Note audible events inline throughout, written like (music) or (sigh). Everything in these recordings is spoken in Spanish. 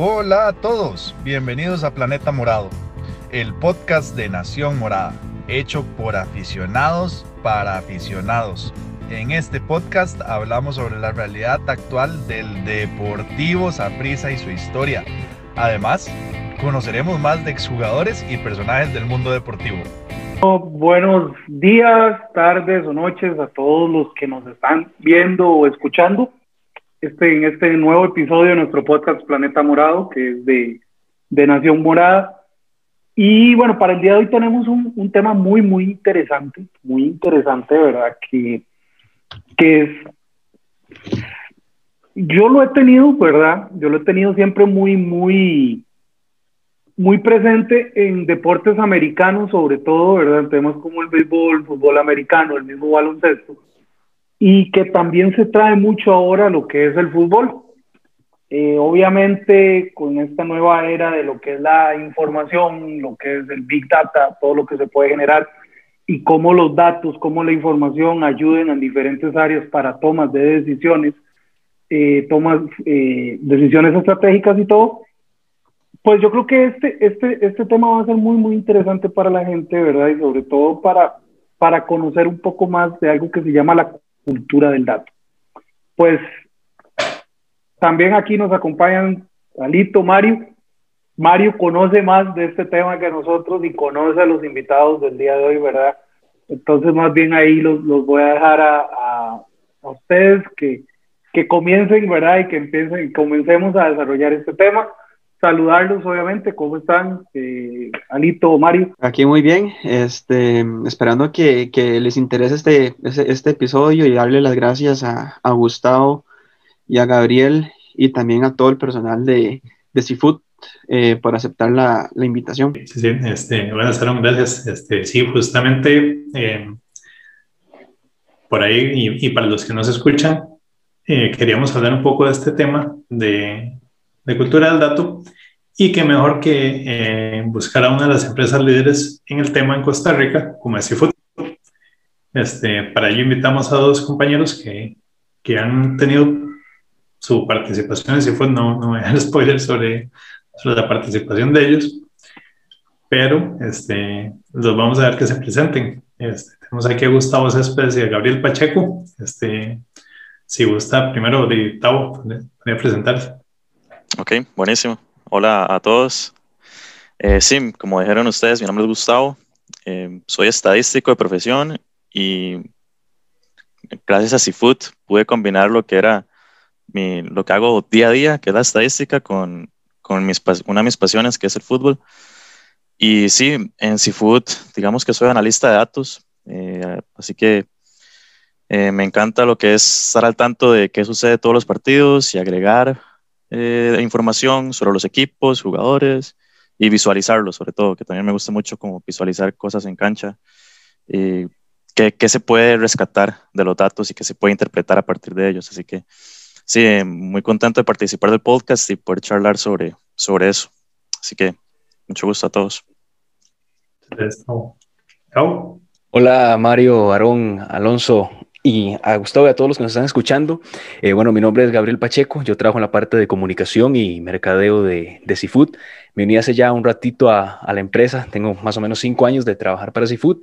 Hola a todos, bienvenidos a Planeta Morado, el podcast de Nación Morada, hecho por aficionados para aficionados. En este podcast hablamos sobre la realidad actual del Deportivo Saprissa y su historia. Además, conoceremos más de exjugadores y personajes del mundo deportivo. Buenos días, tardes o noches a todos los que nos están viendo o escuchando este, en este nuevo episodio de nuestro podcast Planeta Morado, que es de, de Nación Morada. Y bueno, para el día de hoy tenemos un, un tema muy, muy interesante, muy interesante, ¿verdad? Que que es, yo lo he tenido, ¿verdad? Yo lo he tenido siempre muy, muy, muy presente en deportes americanos, sobre todo, ¿verdad? En temas como el béisbol, el fútbol americano, el mismo baloncesto, y que también se trae mucho ahora lo que es el fútbol. Eh, obviamente, con esta nueva era de lo que es la información, lo que es el Big Data, todo lo que se puede generar, y cómo los datos, cómo la información ayuden en diferentes áreas para tomas de decisiones, eh, tomas, eh, decisiones estratégicas y todo, pues yo creo que este, este, este tema va a ser muy, muy interesante para la gente, ¿verdad? Y sobre todo para, para conocer un poco más de algo que se llama la cultura del dato. Pues también aquí nos acompañan Alito, Mario, Mario conoce más de este tema que nosotros y conoce a los invitados del día de hoy, ¿verdad? Entonces, más bien ahí los, los voy a dejar a, a, ustedes que, que, comiencen, ¿verdad? Y que empiecen, comencemos a desarrollar este tema. Saludarlos, obviamente, ¿cómo están? Eh, Alito, Mario. Aquí muy bien, este, esperando que, que les interese este, este, este, episodio y darle las gracias a, a Gustavo y a Gabriel y también a todo el personal de, de Seafood eh, por aceptar la, la, invitación. Sí, sí, este, bueno, Sharon, gracias. Este, sí, justamente eh, por ahí, y, y, para los que nos escuchan, eh, queríamos hablar un poco de este tema de, de cultura del dato y que mejor que eh, buscar a una de las empresas líderes en el tema en Costa Rica, como es Seafood. Este, para ello invitamos a dos compañeros que, que han tenido su participación en Seafood, no, no voy a dar (laughs) spoilers sobre sobre la participación de ellos, pero este, los vamos a ver que se presenten. Este, tenemos aquí a Gustavo Céspedes y a Gabriel Pacheco. Este, si gusta, primero, de Gustavo, voy a presentarse. Ok, buenísimo. Hola a todos. Eh, sí, como dijeron ustedes, mi nombre es Gustavo. Eh, soy estadístico de profesión y gracias a Seafood pude combinar lo que era mi, lo que hago día a día, que es la estadística, con con una de mis pasiones, que es el fútbol. Y sí, en Seafood, digamos que soy analista de datos, eh, así que me encanta lo que es estar al tanto de qué sucede todos los partidos y agregar eh, información sobre los equipos, jugadores y visualizarlos, sobre todo, que también me gusta mucho como visualizar cosas en cancha. y qué, qué se puede rescatar de los datos y qué se puede interpretar a partir de ellos. Así que sí, muy contento de participar del podcast y poder charlar sobre, sobre eso. Así que mucho gusto a todos. Hola Mario, Aarón, Alonso y a Gustavo y a todos los que nos están escuchando. Eh, bueno, mi nombre es Gabriel Pacheco, yo trabajo en la parte de comunicación y mercadeo de, de Seafood. Me uní hace ya un ratito a, a, la empresa, tengo más o menos cinco años de trabajar para Seafood.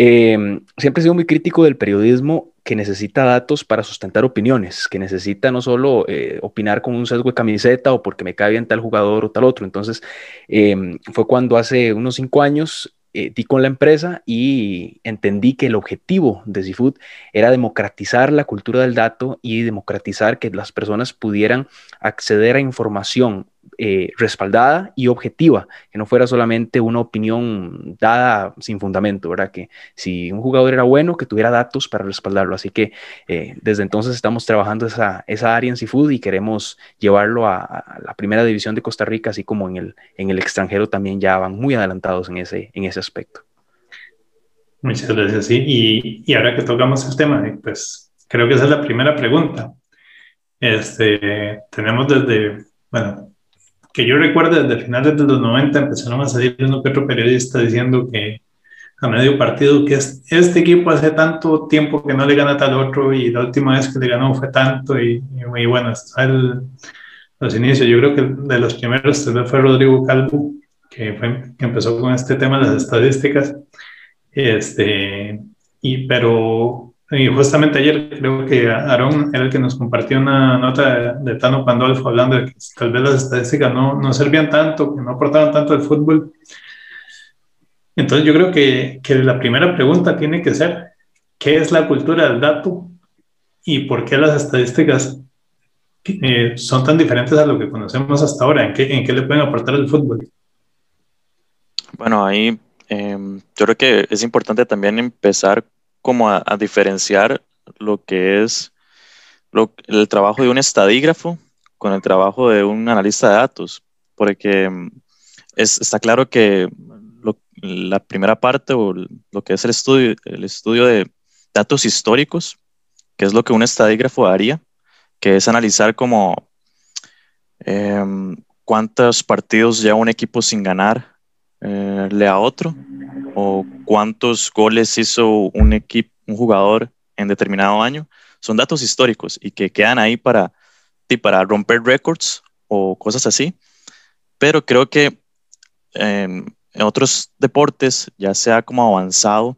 Eh, siempre he sido muy crítico del periodismo que necesita datos para sustentar opiniones, que necesita no solo eh, opinar con un sesgo de camiseta o porque me cae bien tal jugador o tal otro. Entonces, eh, fue cuando hace unos cinco años eh, di con la empresa y entendí que el objetivo de Seafood era democratizar la cultura del dato y democratizar que las personas pudieran acceder a información eh, respaldada y objetiva, que no fuera solamente una opinión dada sin fundamento, ¿verdad? Que si un jugador era bueno, que tuviera datos para respaldarlo. Así que eh, desde entonces estamos trabajando esa, esa área en Seafood y queremos llevarlo a, a, la primera división de Costa Rica, así como en el, en el extranjero también ya van muy adelantados en ese, en ese aspecto. Muchas gracias, sí. Y, y ahora que tocamos el tema, pues creo que esa es la primera pregunta. Este, tenemos desde, bueno, que yo recuerdo desde finales de los 90 empezaron a salir uno que otro periodista diciendo que a medio partido que este equipo hace tanto tiempo que no le gana tal otro y la última vez que le ganó fue tanto y, y, y bueno, está el, los inicios. Yo creo que de los primeros tal vez fue Rodrigo Calvo, que, fue, que empezó con este tema de las estadísticas. Este, y, pero y justamente ayer creo que Aaron era el que nos compartió una nota de, Tano Pandolfo hablando de que tal vez las estadísticas no, no servían tanto, que no aportaban tanto al fútbol. Entonces yo creo que, que la primera pregunta tiene que ser, ¿qué es la cultura del dato y por qué las estadísticas eh, son tan diferentes a lo que conocemos hasta ahora? ¿En qué, en qué le pueden aportar al fútbol? Bueno, ahí em, yo creo que es importante también empezar como a, diferenciar lo que es el trabajo de un estadígrafo con el trabajo de un analista de datos, porque em, está claro que la primera parte o lo que es el estudio, el estudio de datos históricos, que es lo que un estadígrafo haría, que es analizar como em, cuántos partidos lleva un equipo sin ganar eh, le a otro o cuántos goles hizo un equipo, un jugador en determinado año, son datos históricos y que quedan ahí para, para romper récords o cosas así. Pero creo que em, en otros deportes ya se ha como avanzado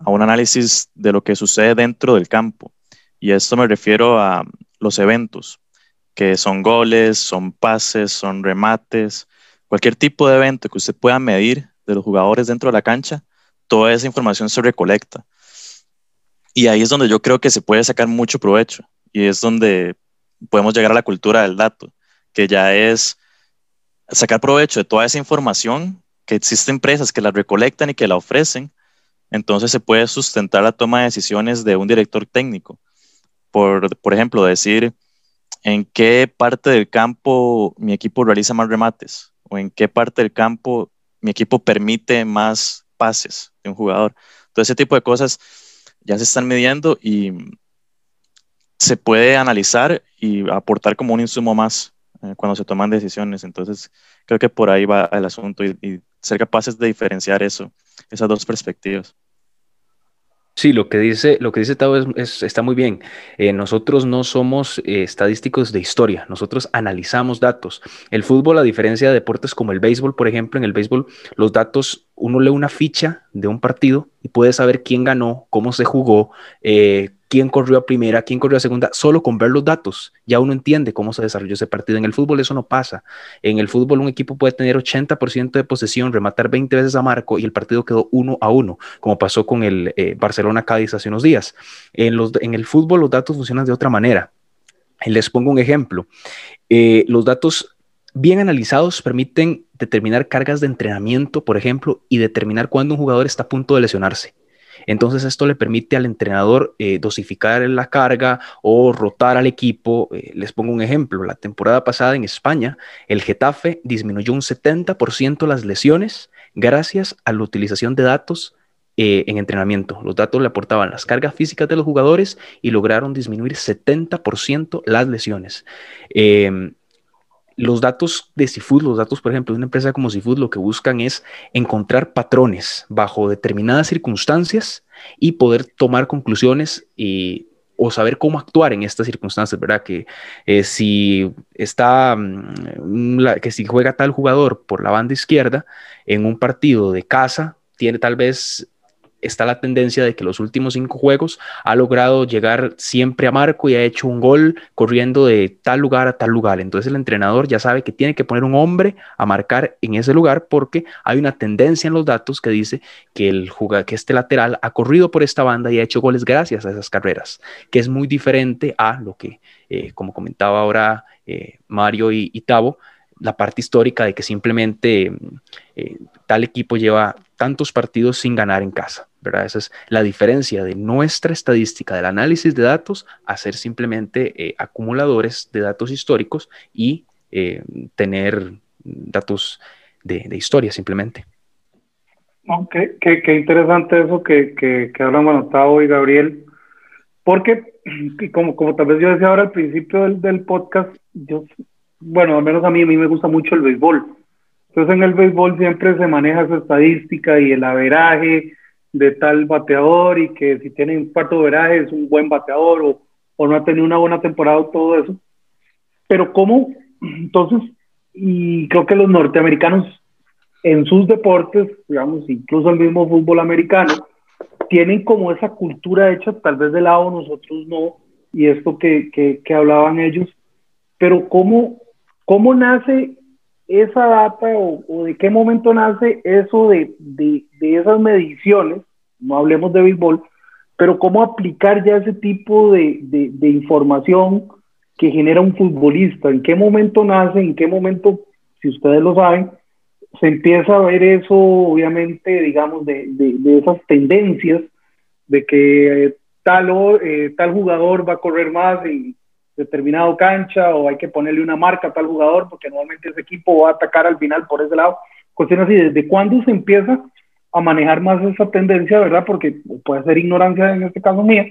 a un análisis de lo que sucede dentro del campo. Y esto me refiero a los eventos, que son goles, son pases, son remates, cualquier tipo de evento que usted pueda medir de los jugadores dentro de la cancha, toda esa información se recolecta. Y ahí es donde yo creo que se puede sacar mucho provecho y es donde podemos llegar a la cultura del dato, que ya es sacar provecho de toda esa información, que existen empresas que la recolectan y que la ofrecen, entonces se puede sustentar la toma de decisiones de un director técnico. Por, por ejemplo, decir en qué parte del campo mi equipo realiza más remates o en qué parte del campo mi equipo permite más pases de un jugador. Todo ese tipo de cosas ya se están midiendo y se puede analizar y aportar como un insumo más eh, cuando se toman decisiones. Entonces, creo que por ahí va el asunto y, ser capaces de diferenciar eso, esas dos perspectivas. Sí, lo que dice, lo que dice Tao es, está muy bien. Eh, nosotros no somos eh, estadísticos de historia, nosotros analizamos datos. El fútbol, a diferencia de deportes como el béisbol, por ejemplo, en el béisbol los datos, uno lee una ficha de un partido y puede saber quién ganó, cómo se jugó, eh, quién corrió a primera, quién corrió a segunda, solo con ver los datos. Ya uno entiende cómo se desarrolló ese partido. En el fútbol eso no pasa. En el fútbol un equipo puede tener 80% de posesión, rematar 20 veces a marco y el partido quedó uno a uno, como pasó con el eh, Barcelona-Cádiz hace unos días. En, el fútbol los datos funcionan de otra manera. Les pongo un ejemplo. Eh, los datos bien analizados permiten determinar cargas de entrenamiento, por ejemplo, y determinar cuándo un jugador está a punto de lesionarse. Entonces esto le permite al entrenador eh, dosificar la carga o rotar al equipo. Eh, les pongo un ejemplo, la temporada pasada en España, el Getafe disminuyó un 70% las lesiones gracias a la utilización de datos eh, en entrenamiento. Los datos le aportaban las cargas físicas de los jugadores y lograron disminuir 70% las lesiones. Em, los datos de Seafood, los datos, por ejemplo, de una empresa como Seafood, lo que buscan es encontrar patrones bajo determinadas circunstancias y poder tomar conclusiones y, o saber cómo actuar en estas circunstancias, ¿verdad? Que eh, si está, mm, que si juega tal jugador por la banda izquierda en un partido de casa, tiene tal vez está la tendencia de que los últimos cinco juegos ha logrado llegar siempre a marco y ha hecho un gol corriendo de tal lugar a tal lugar. Entonces el entrenador ya sabe que tiene que poner un hombre a marcar en ese lugar porque hay una tendencia en los datos que dice que, el que este lateral ha corrido por esta banda y ha hecho goles gracias a esas carreras, que es muy diferente a lo que, eh, como comentaba ahora eh, Mario y, y Tavo, la parte histórica de que simplemente eh, tal equipo lleva tantos partidos sin ganar en casa. ¿verdad? Esa es la diferencia de nuestra estadística, del análisis de datos, a ser simplemente eh, acumuladores de datos históricos y eh, tener datos de, historia simplemente. qué, qué, interesante eso que, que, que hablan Manotado y Gabriel, porque como, como tal vez yo decía ahora al principio del, del podcast, yo bueno, al menos a mí, a mí me gusta mucho el béisbol. Entonces en el béisbol siempre se maneja esa estadística y el averaje de tal bateador y que si tiene un cuarto averaje es un buen bateador o, o no ha tenido una buena temporada todo eso. Pero ¿cómo, Entonces, y creo que los norteamericanos en sus deportes, digamos, incluso el mismo fútbol americano, tienen como esa cultura hecha, tal vez de lado nosotros no, y esto que, que, hablaban ellos, pero ¿cómo, cómo nace esa data o, de qué momento nace eso de, de, de, esas mediciones, no hablemos de béisbol, pero cómo aplicar ya ese tipo de, de información que genera un futbolista, en qué momento nace, en qué momento, si ustedes lo saben, se empieza a ver eso, obviamente, digamos, de, de, esas tendencias de que tal, eh, tal jugador va a correr más en determinado cancha o hay que ponerle una marca a tal jugador porque normalmente ese equipo va a atacar al final por ese lado. Cuestiones así, ¿desde cuándo se empieza a manejar más esa tendencia, verdad? Porque puede ser ignorancia en este caso mía.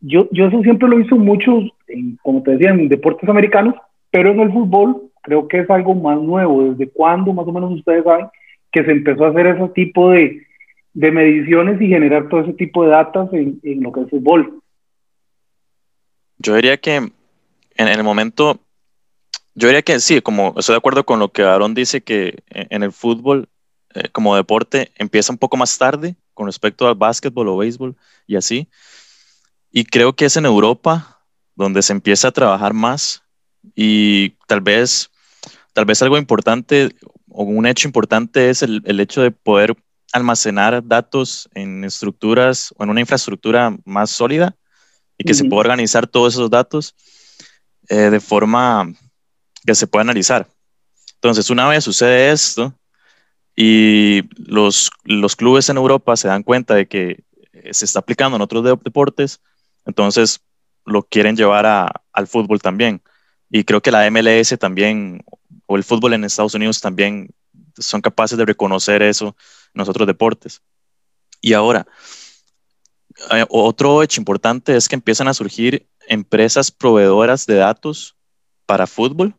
Yo, yo eso siempre lo hice mucho, en, como te decía, en deportes americanos, pero en el fútbol Creo que es algo más nuevo. ¿Desde cuándo, más o menos, ustedes saben que se empezó a hacer ese tipo de, de mediciones y generar todo ese tipo de datos en, en, lo que es fútbol? Yo diría que en, el momento, yo diría que sí, como estoy de acuerdo con lo que Aaron dice, que en el fútbol eh, como deporte empieza un poco más tarde con respecto al básquetbol o béisbol y así. Y creo que es en Europa donde se empieza a trabajar más y tal vez Tal vez algo importante o un hecho importante es el, el hecho de poder almacenar datos en estructuras o en una infraestructura más sólida y que se pueda organizar todos esos datos eh, de forma que se pueda analizar. Entonces, una vez sucede esto y los, los clubes en Europa se dan cuenta de que eh, se está aplicando en otros deportes, entonces lo quieren llevar a, al fútbol también. Y creo que la MLS también, o el fútbol en Estados Unidos también son capaces de reconocer eso en otros deportes. Y ahora, eh, otro hecho importante es que empiezan a surgir empresas proveedoras de datos para fútbol.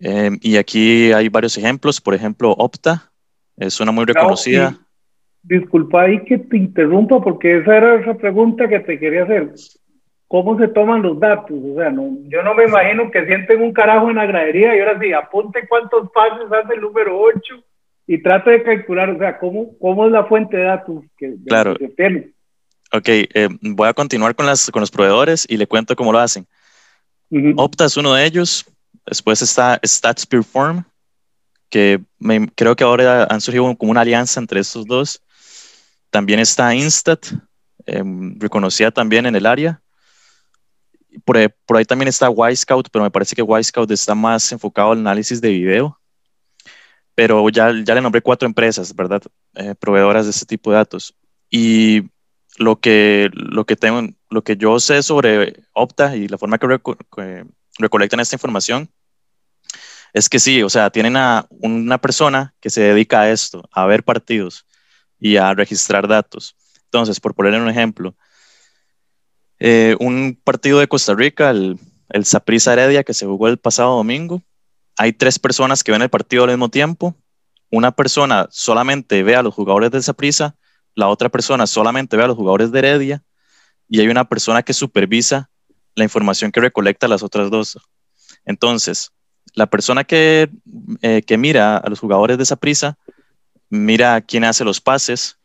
Em, y aquí hay varios ejemplos, por ejemplo, Opta, es una muy reconocida. disculpa ahí que te interrumpa porque esa era esa pregunta que te quería hacer cómo se toman los datos. O sea, no, yo no me imagino que sienten un carajo en la gradería y ahora sí, apunte cuántos pases hace el número 8 y trate de calcular, o sea, cómo, cómo es la fuente de datos que, claro. tiene. Ok, eh, voy a continuar con, las, con los proveedores y le cuento cómo lo hacen. Opta es uno de ellos. Después está StatsPerform, que me, creo que ahora han surgido como una alianza entre estos dos. También está Instat, em, reconocida también en el área por ahí, también está Scout, pero me parece que Scout está más enfocado al análisis de video. Pero ya, ya le nombré cuatro empresas, ¿verdad? Eh, proveedoras de este tipo de datos. Y lo que, lo, que tengo, lo que yo sé sobre Opta y la forma que, recolectan esta información es que sí, o sea, tienen a una persona que se dedica a esto, a ver partidos y a registrar datos. Entonces, por ponerle un ejemplo, eh, un partido de Costa Rica, el, el Saprissa Heredia, que se jugó el pasado domingo. Hay tres personas que ven el partido al mismo tiempo. Una persona solamente ve a los jugadores del Saprissa, la otra persona solamente ve a los jugadores de Heredia y hay una persona que supervisa la información que recolecta las otras dos. Entonces, la persona que, eh, que mira a los jugadores de Saprissa mira quién hace los pases,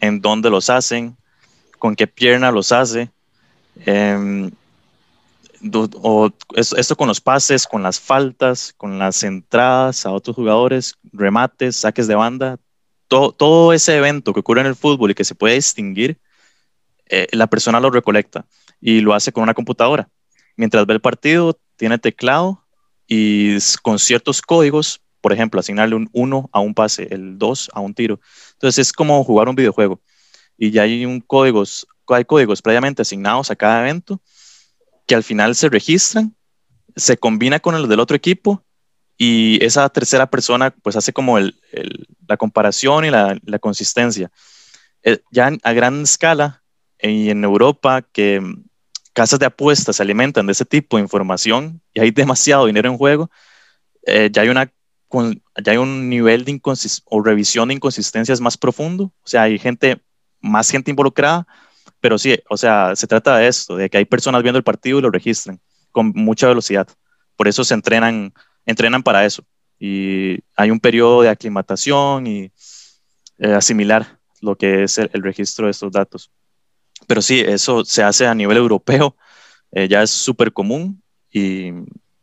en dónde los hacen, con qué pierna los hace, Em, o esto con los pases, con las faltas, con las entradas a otros jugadores, remates, saques de banda, todo, ese evento que ocurre en el fútbol y que se puede distinguir, eh, la persona lo recolecta y lo hace con una computadora. Mientras ve el partido, tiene teclado y con ciertos códigos, por ejemplo, asignarle un 1 a un pase, el 2 a un tiro. Entonces es como jugar un videojuego y ya hay códigos hay códigos previamente asignados a cada evento que al final se registran, se combina con el del otro equipo y esa tercera persona pues hace como el, la comparación y la, consistencia. Eh, ya a gran escala y en Europa que casas de apuestas se alimentan de ese tipo de información y hay demasiado dinero en juego, eh, ya, hay una, ya hay un nivel de o revisión de inconsistencias más profundo, o sea, hay gente, más gente involucrada pero sí, o sea, se trata de esto, de que hay personas viendo el partido y lo registran con mucha velocidad. por eso se entrenan, entrenan para eso. Y hay un periodo de aclimatación y eh, asimilar lo que es el, registro de estos datos. Pero sí, eso se hace a nivel europeo, eh, ya es súper común y,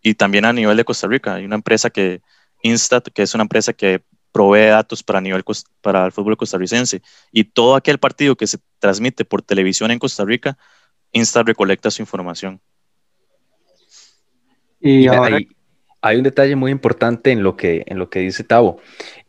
y, también a nivel de Costa Rica. Hay una empresa que, Instat, que es una empresa que provee datos para, nivel, para el fútbol costarricense y todo aquel partido que se transmite por televisión en Costa Rica, Instat recolecta su información. Y ahora... hay, un detalle muy importante en lo que, en lo que dice Tavo.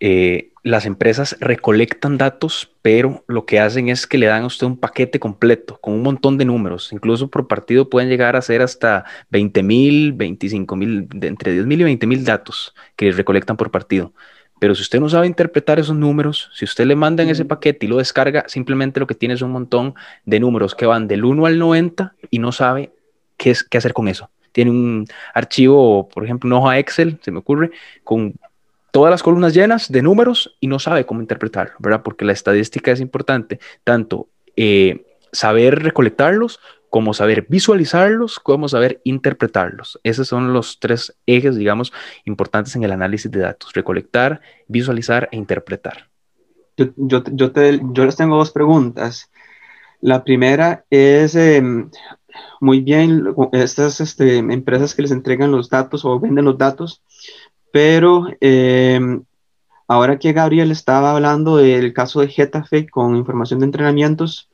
Eh, las empresas recolectan datos, pero lo que hacen es que le dan a usted un paquete completo con un montón de números. Incluso por partido pueden llegar a ser hasta 20 mil, 25 mil, entre 10 mil y 20 mil datos que recolectan por partido. Pero si usted no sabe interpretar esos números, si usted le manda en ese paquete y lo descarga, simplemente lo que tiene es un montón de números que van del 1 al 90 y no sabe qué, es, qué hacer con eso. Tiene un archivo, por ejemplo, una hoja Excel, se me ocurre, con todas las columnas llenas de números y no sabe cómo interpretarlo, ¿verdad? Porque la estadística es importante, tanto eh, saber recolectarlos como saber visualizarlos, como saber interpretarlos. Esos son los tres ejes, digamos, importantes en el análisis de datos, recolectar, visualizar e interpretar. Yo, yo, les tengo dos preguntas. La primera es, em, muy bien, estas este, empresas que les entregan los datos o venden los datos, pero em, ahora que Gabriel estaba hablando del caso de Getafe con información de entrenamientos,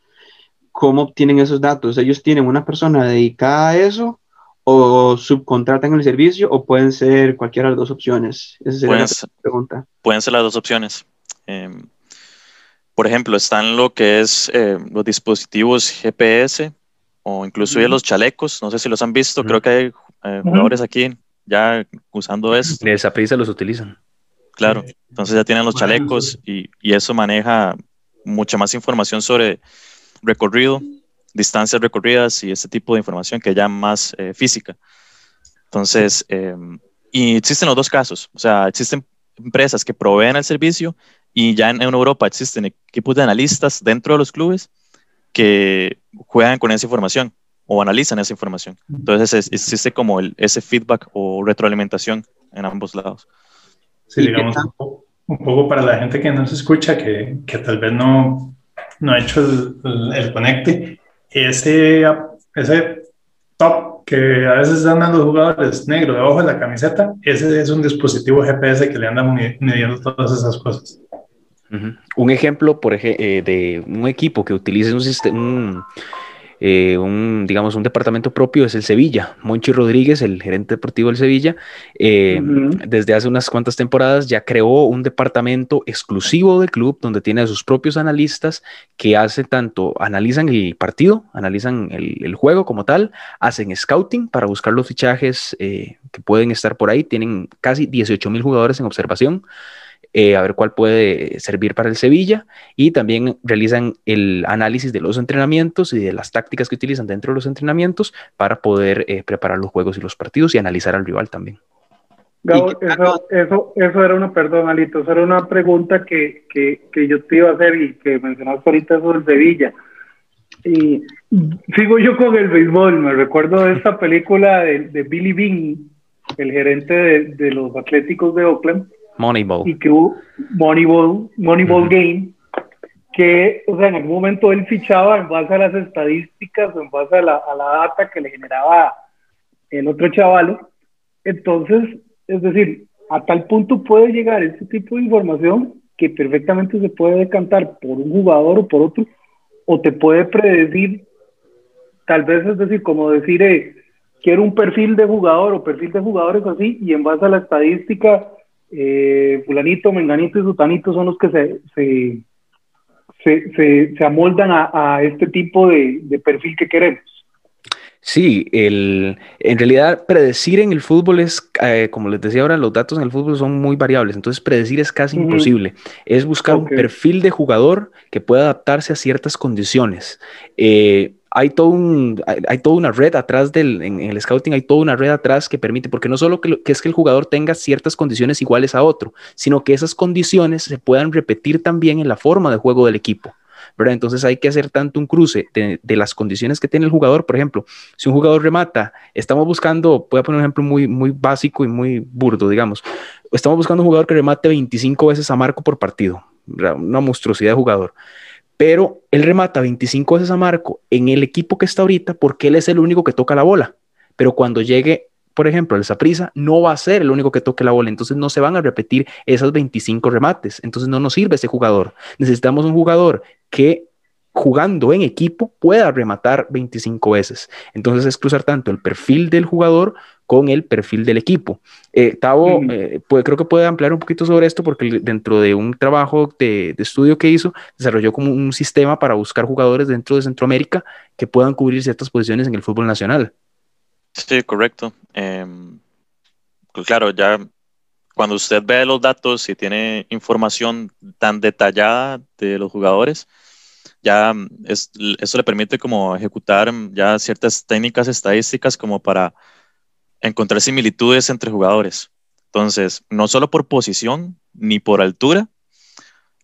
¿cómo obtienen esos datos? ¿Ellos tienen una persona dedicada a eso o subcontratan el servicio o pueden ser cualquiera de las dos opciones? Esa sería la pregunta. Pueden ser las dos opciones. Em, por ejemplo, están lo que es eh, los dispositivos GPS o incluso los chalecos, no sé si los han visto, creo que hay eh, jugadores aquí ya usando eso. De esa prisa los utilizan. Claro, entonces ya tienen los chalecos y, y, eso maneja mucha más información sobre recorrido, distancias recorridas y ese tipo de información que ya más eh, física. Entonces, em, y existen los dos casos, o sea, existen empresas que proveen el servicio y ya en, Europa existen equipos de analistas dentro de los clubes que juegan con esa información o analizan esa información. Entonces existe como el, ese feedback o retroalimentación en ambos lados. Sí, digamos, un poco, para la gente que no se escucha, que, que tal vez no, no ha hecho el, el, conecte, ese, ese top que a veces andan los jugadores negro debajo de la camiseta, ese es un dispositivo GPS que le anda midiendo todas esas cosas. Un ejemplo, por ejemplo, eh, de un equipo que utilice un sistema, eh, un, digamos, un departamento propio es el Sevilla. Monchi Rodríguez, el gerente deportivo del Sevilla, eh, desde hace unas cuantas temporadas ya creó un departamento exclusivo del club donde tiene a sus propios analistas que hace tanto, analizan el partido, analizan el, juego como tal, hacen scouting para buscar los fichajes eh, que pueden estar por ahí, tienen casi 18 mil jugadores en observación. Eh, a ver cuál puede servir para el Sevilla y también realizan el análisis de los entrenamientos y de las tácticas que utilizan dentro de los entrenamientos para poder eh, preparar los juegos y los partidos y analizar al rival también. eso, eso, eso era una, perdón, Alito, eso era una pregunta que, que, que yo te iba a hacer y que mencionaste ahorita del Sevilla. Y sigo yo con el béisbol, me recuerdo de esta película de, de Billy Bean, el gerente de, de los Atléticos de Oakland, Moneyball. Y que hubo Moneyball, Moneyball Game, que, o sea, en algún momento él fichaba en base a las estadísticas o en base a la, a la data que le generaba el otro chaval. Entonces, es decir, a tal punto puede llegar este tipo de información que perfectamente se puede decantar por un jugador o por otro, o te puede predecir, tal vez es decir, como decir, eh, quiero un perfil de jugador o perfil de jugadores así, y en base a la estadística eh, fulanito, menganito y sutanito son los que se, se, se, amoldan a, este tipo de, perfil que queremos. Sí, el, en realidad predecir en el fútbol es, eh, como les decía ahora, los datos en el fútbol son muy variables, entonces predecir es casi imposible. Es buscar un perfil de jugador que pueda adaptarse a ciertas condiciones. Eh, hay, todo un, hay, toda una red atrás del, en, el scouting, hay toda una red atrás que permite, porque no solo que, es que el jugador tenga ciertas condiciones iguales a otro, sino que esas condiciones se puedan repetir también en la forma de juego del equipo. ¿verdad? Entonces hay que hacer tanto un cruce de, de, las condiciones que tiene el jugador. Por ejemplo, si un jugador remata, estamos buscando, voy a poner un ejemplo muy, muy básico y muy burdo, digamos. Estamos buscando un jugador que remate 25 veces a Marco por partido, una monstruosidad de jugador pero él remata 25 veces a Marco en el equipo que está ahorita porque él es el único que toca la bola. Pero cuando llegue, por ejemplo, el Saprisa, no va a ser el único que toque la bola. Entonces no se van a repetir esas 25 remates. Entonces no nos sirve ese jugador. Necesitamos un jugador que jugando en equipo pueda rematar 25 veces. Entonces es cruzar tanto el perfil del jugador con el perfil del equipo. Eh, Tavo, eh, creo que puede ampliar un poquito sobre esto porque dentro de un trabajo de, estudio que hizo, desarrolló como un sistema para buscar jugadores dentro de Centroamérica que puedan cubrir ciertas posiciones en el fútbol nacional. Sí, correcto. Em, pues claro, ya cuando usted ve los datos y tiene información tan detallada de los jugadores, ya es, eso le permite como ejecutar ya ciertas técnicas estadísticas como para encontrar similitudes entre jugadores. Entonces, no solo por posición ni por altura,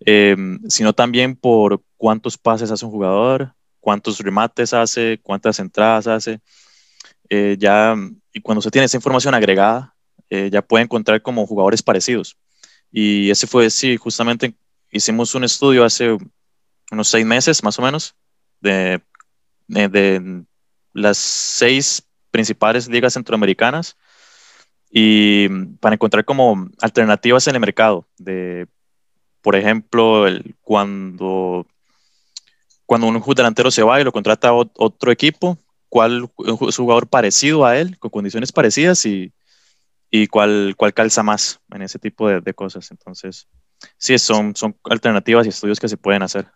em, sino también por cuántos pases hace un jugador, cuántos remates hace, cuántas entradas hace. Eh, ya, y cuando se tiene esa información agregada, eh, ya puede encontrar como jugadores parecidos. Y ese fue, sí, justamente hicimos un estudio hace unos seis meses más o menos de, de, de las seis principales ligas centroamericanas y para encontrar como alternativas en el mercado de, por ejemplo, el, cuando, cuando un delantero se va y lo contrata otro equipo, cuál es un jugador parecido a él, con condiciones parecidas y, y cuál, cuál calza más en ese tipo de, de cosas. Entonces, sí, son, son alternativas y estudios que se pueden hacer.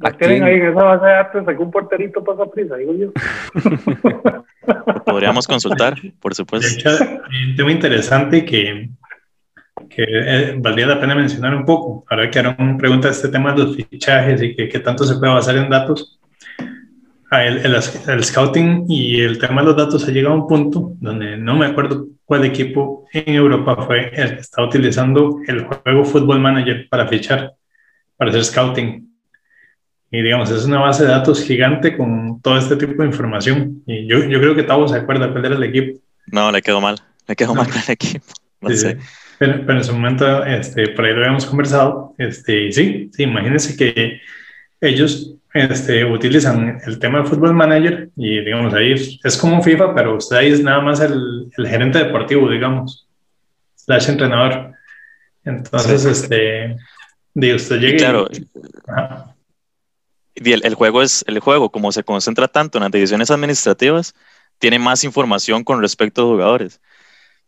¿La tienen ahí en esa base de datos? ¿Algún porterito pasa prisa? Digo yo. (laughs) Podríamos consultar, por supuesto. De hecho, hay un tema interesante que, que eh, valdría la pena mencionar un poco. Ahora que Aaron pregunta este tema de los fichajes y que, que tanto se puede basar en datos. Ah, el, el, el, scouting y el tema de los datos ha llegado a un punto donde no me acuerdo cuál equipo en Europa fue el que está utilizando el juego Football Manager para fichar, para hacer scouting y digamos, es una base de datos gigante con todo este tipo de información. Y yo, yo creo que Tavo se acuerda de perder el equipo. No, le quedó mal. Le quedó mal con el equipo. No sé. Pero, pero, en su momento, este, por ahí lo habíamos conversado. Este, y sí, sí, imagínense que ellos este, utilizan el tema de Football Manager y digamos ahí es como FIFA, pero usted ahí es nada más el, el gerente deportivo, digamos, slash entrenador. Entonces, este, de usted llega. Claro. Y, y el, el, juego es el juego, como se concentra tanto en las decisiones administrativas, tiene más información con respecto a jugadores.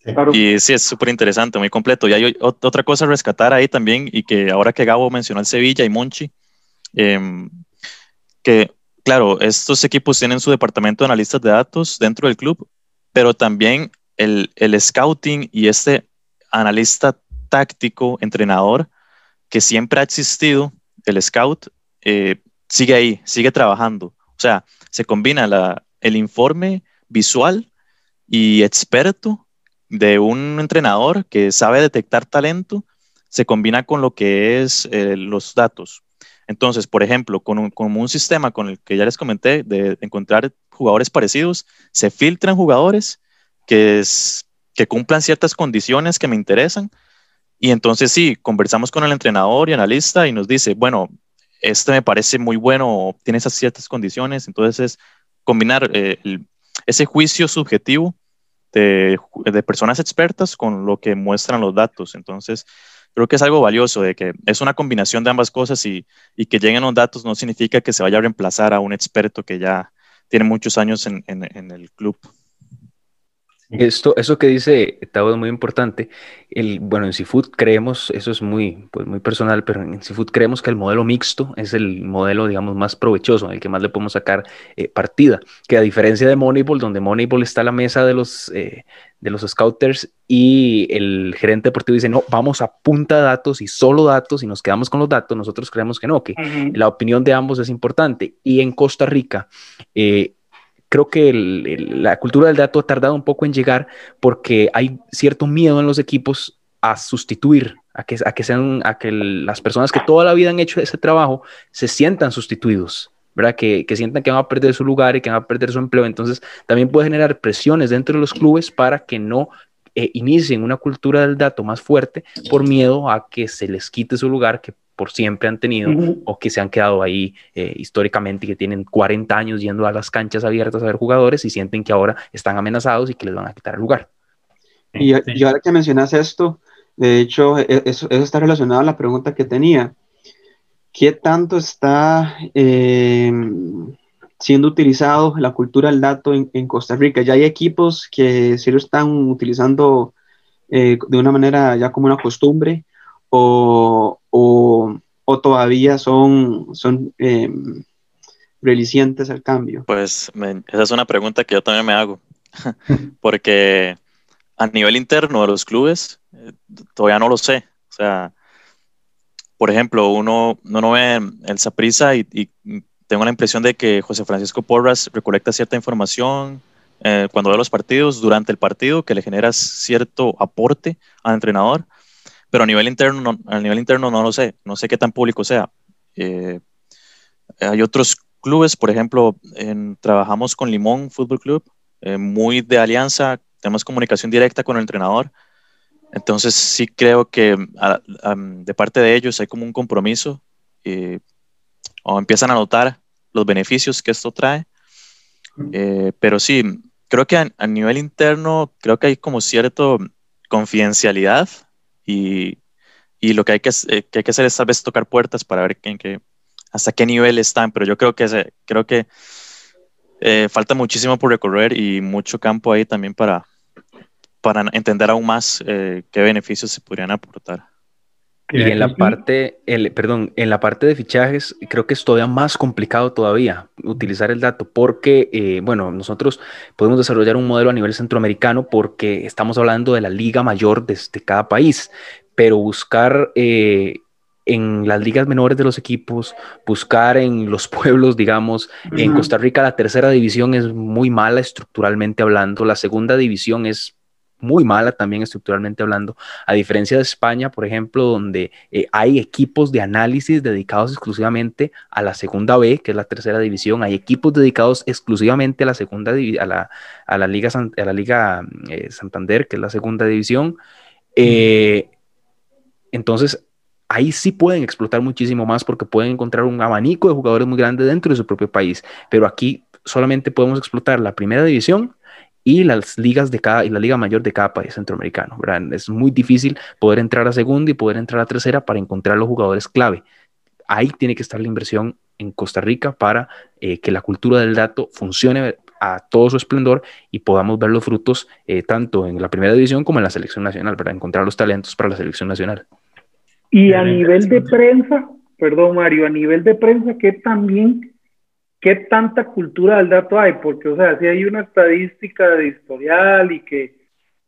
Claro. Y sí, es súper interesante, muy completo. Y hay otra cosa a rescatar ahí también, y que ahora que Gabo mencionó el Sevilla y Monchi, eh, que claro, estos equipos tienen su departamento de analistas de datos dentro del club, pero también el, el scouting y este analista táctico, entrenador, que siempre ha existido, el scout, eh, sigue ahí, sigue trabajando. O sea, se combina el informe visual y experto de un entrenador que sabe detectar talento, se combina con lo que es eh, los datos. Entonces, por ejemplo, con un, con un, sistema con el que ya les comenté de encontrar jugadores parecidos, se filtran jugadores que, que cumplan ciertas condiciones que me interesan. Y entonces sí, conversamos con el entrenador y analista y nos dice, bueno, este me parece muy bueno, tiene esas ciertas condiciones, entonces es combinar eh, ese juicio subjetivo de, personas expertas con lo que muestran los datos. Entonces, creo que es algo valioso de que es una combinación de ambas cosas y, que lleguen los datos no significa que se vaya a reemplazar a un experto que ya tiene muchos años en el club. Esto, eso que dice Tavo es muy importante. El, bueno, en Seafood creemos, eso es muy, pues muy personal, pero en Seafood creemos que el modelo mixto es el modelo, digamos, más provechoso, el que más le podemos sacar eh, partida. Que a diferencia de Moneyball, donde Moneyball está a la mesa de los, eh, de los scouters y el gerente deportivo dice, no, vamos a punta de datos y solo datos y nos quedamos con los datos, nosotros creemos que no, que uh -huh. la opinión de ambos es importante. Y en Costa Rica, eh, creo que la cultura del dato ha tardado un poco en llegar porque hay cierto miedo en los equipos a sustituir, a que, a que sean, a que las personas que toda la vida han hecho ese trabajo se sientan sustituidos. ¿verdad? Que, que, sientan que van a perder su lugar y que van a perder su empleo. Entonces, también puede generar presiones dentro de los clubes para que no eh, inicien una cultura del dato más fuerte por miedo a que se les quite su lugar que por siempre han tenido o que se han quedado ahí eh, históricamente y que tienen 40 años yendo a las canchas abiertas a ver jugadores y sienten que ahora están amenazados y que les van a quitar el lugar. Y, y ahora que mencionas esto, de hecho, e, eso, eso, está relacionado a la pregunta que tenía. ¿Qué tanto está eh, siendo utilizado la cultura del dato en, en, Costa Rica? Ya hay equipos que sí lo están utilizando eh, de una manera ya como una costumbre o, o, o todavía son, son eh, relicientes al cambio. Pues esa es una pregunta que yo también me hago, (laughs) porque a nivel interno de los clubes eh, todavía no lo sé. O sea, por ejemplo, uno, no ve el Saprisa y, y, tengo la impresión de que José Francisco Porras recolecta cierta información eh, cuando ve los partidos, durante el partido, que le genera cierto aporte al entrenador, pero a nivel interno, no, nivel interno no lo sé, no sé qué tan público sea. Eh, hay otros clubes, por ejemplo, en, trabajamos con Limón Fútbol Club, eh, muy de alianza, tenemos comunicación directa con el entrenador, entonces sí creo que de parte de ellos hay como un compromiso o empiezan a notar los beneficios que esto trae. Eh, pero sí, creo que a, a, nivel interno, creo que hay como cierta confidencialidad y, y lo que hay que, eh, que hay que hacer es tal vez tocar puertas para ver en qué, hasta qué nivel están, pero yo creo que, se, creo que eh, falta muchísimo por recorrer y mucho campo ahí también para, para entender aún más eh, qué beneficios se podrían aportar. Y en la parte, el, perdón, en la parte de fichajes creo que es todavía más complicado todavía utilizar el dato porque, eh, bueno, nosotros podemos desarrollar un modelo a nivel centroamericano porque estamos hablando de la liga mayor de, de cada país, pero buscar eh, en las ligas menores de los equipos, buscar en los (laughs) pueblos, digamos, uh -huh. en Costa Rica la tercera división es muy mala estructuralmente hablando, la segunda división es muy mala también estructuralmente hablando, a diferencia de España, por ejemplo, donde eh, hay equipos de análisis dedicados exclusivamente a la segunda B, que es la tercera división, hay equipos dedicados exclusivamente a la segunda, a la, a la Liga, a la Liga eh, Santander, que es la segunda división. Eh, entonces, ahí sí pueden explotar muchísimo más porque pueden encontrar un abanico de jugadores muy grande dentro de su propio país, pero aquí solamente podemos explotar la primera división y las ligas de cada y la liga mayor de cada país centroamericano. ¿verdad? Es muy difícil poder entrar a segunda y poder entrar a tercera para encontrar los jugadores clave. Ahí tiene que estar la inversión en Costa Rica para eh, que la cultura del dato funcione a todo su esplendor y podamos ver los frutos eh, tanto en la primera división como en la selección nacional, para encontrar los talentos para la selección nacional. Y a nivel de prensa, perdón Mario, a nivel de prensa, ¿qué también ¿qué tanta cultura del dato hay? Porque, o sea, si hay una estadística de historial y que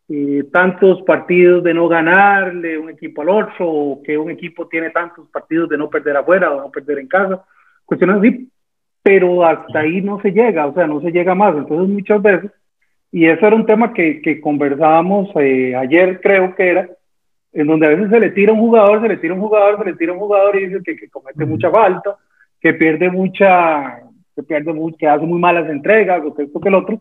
eh, tantos partidos de no ganarle un equipo al otro, o que un equipo tiene tantos partidos de no perder afuera o no perder en casa, cuestiones así, pero hasta ahí no se llega, o sea, no se llega más. Entonces, muchas veces, y eso era un tema que, que conversábamos eh, ayer, creo que era, en donde a veces se le tira un jugador, se le tira un jugador, se le tira un jugador y dice que, que comete mucha falta, que pierde mucha que pierde mucho, que hace muy malas entregas, o que esto que el otro,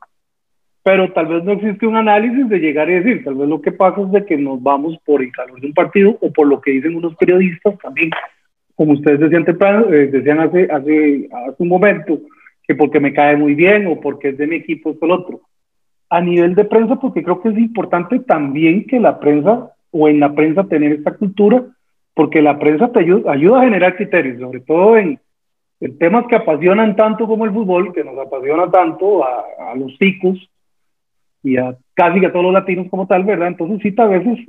pero tal vez no existe un análisis de llegar y decir, tal vez lo que pasa es de que nos vamos por el calor de un partido o por lo que dicen unos periodistas también, como ustedes decían temprano, eh, decían hace, hace, hace un momento, que porque me cae muy bien o porque es de mi equipo esto el otro. A nivel de prensa, porque creo que es importante también que la prensa o en la prensa tener esta cultura, porque la prensa te ayuda, ayuda a generar criterios, sobre todo en, temas que apasionan tanto como el fútbol, que nos apasiona tanto a, a los ticos y a casi a todos los latinos como tal, ¿verdad? Entonces sí, a veces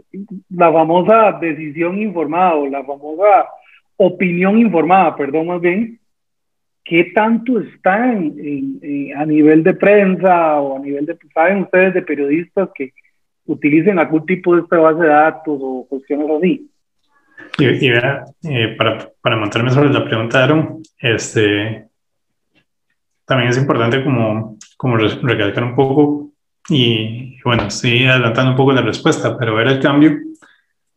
la famosa decisión informada o la famosa opinión informada, perdón, más bien, ¿qué tanto está en, en, en, a nivel de prensa o a nivel de, saben ustedes, de periodistas que utilicen algún tipo de esta base de datos o cuestiones así? Y, y vea, eh, para, para montarme sobre la pregunta Aaron, este, también es importante como, como recalcar un poco, y bueno, estoy adelantando un poco la respuesta, pero ver el cambio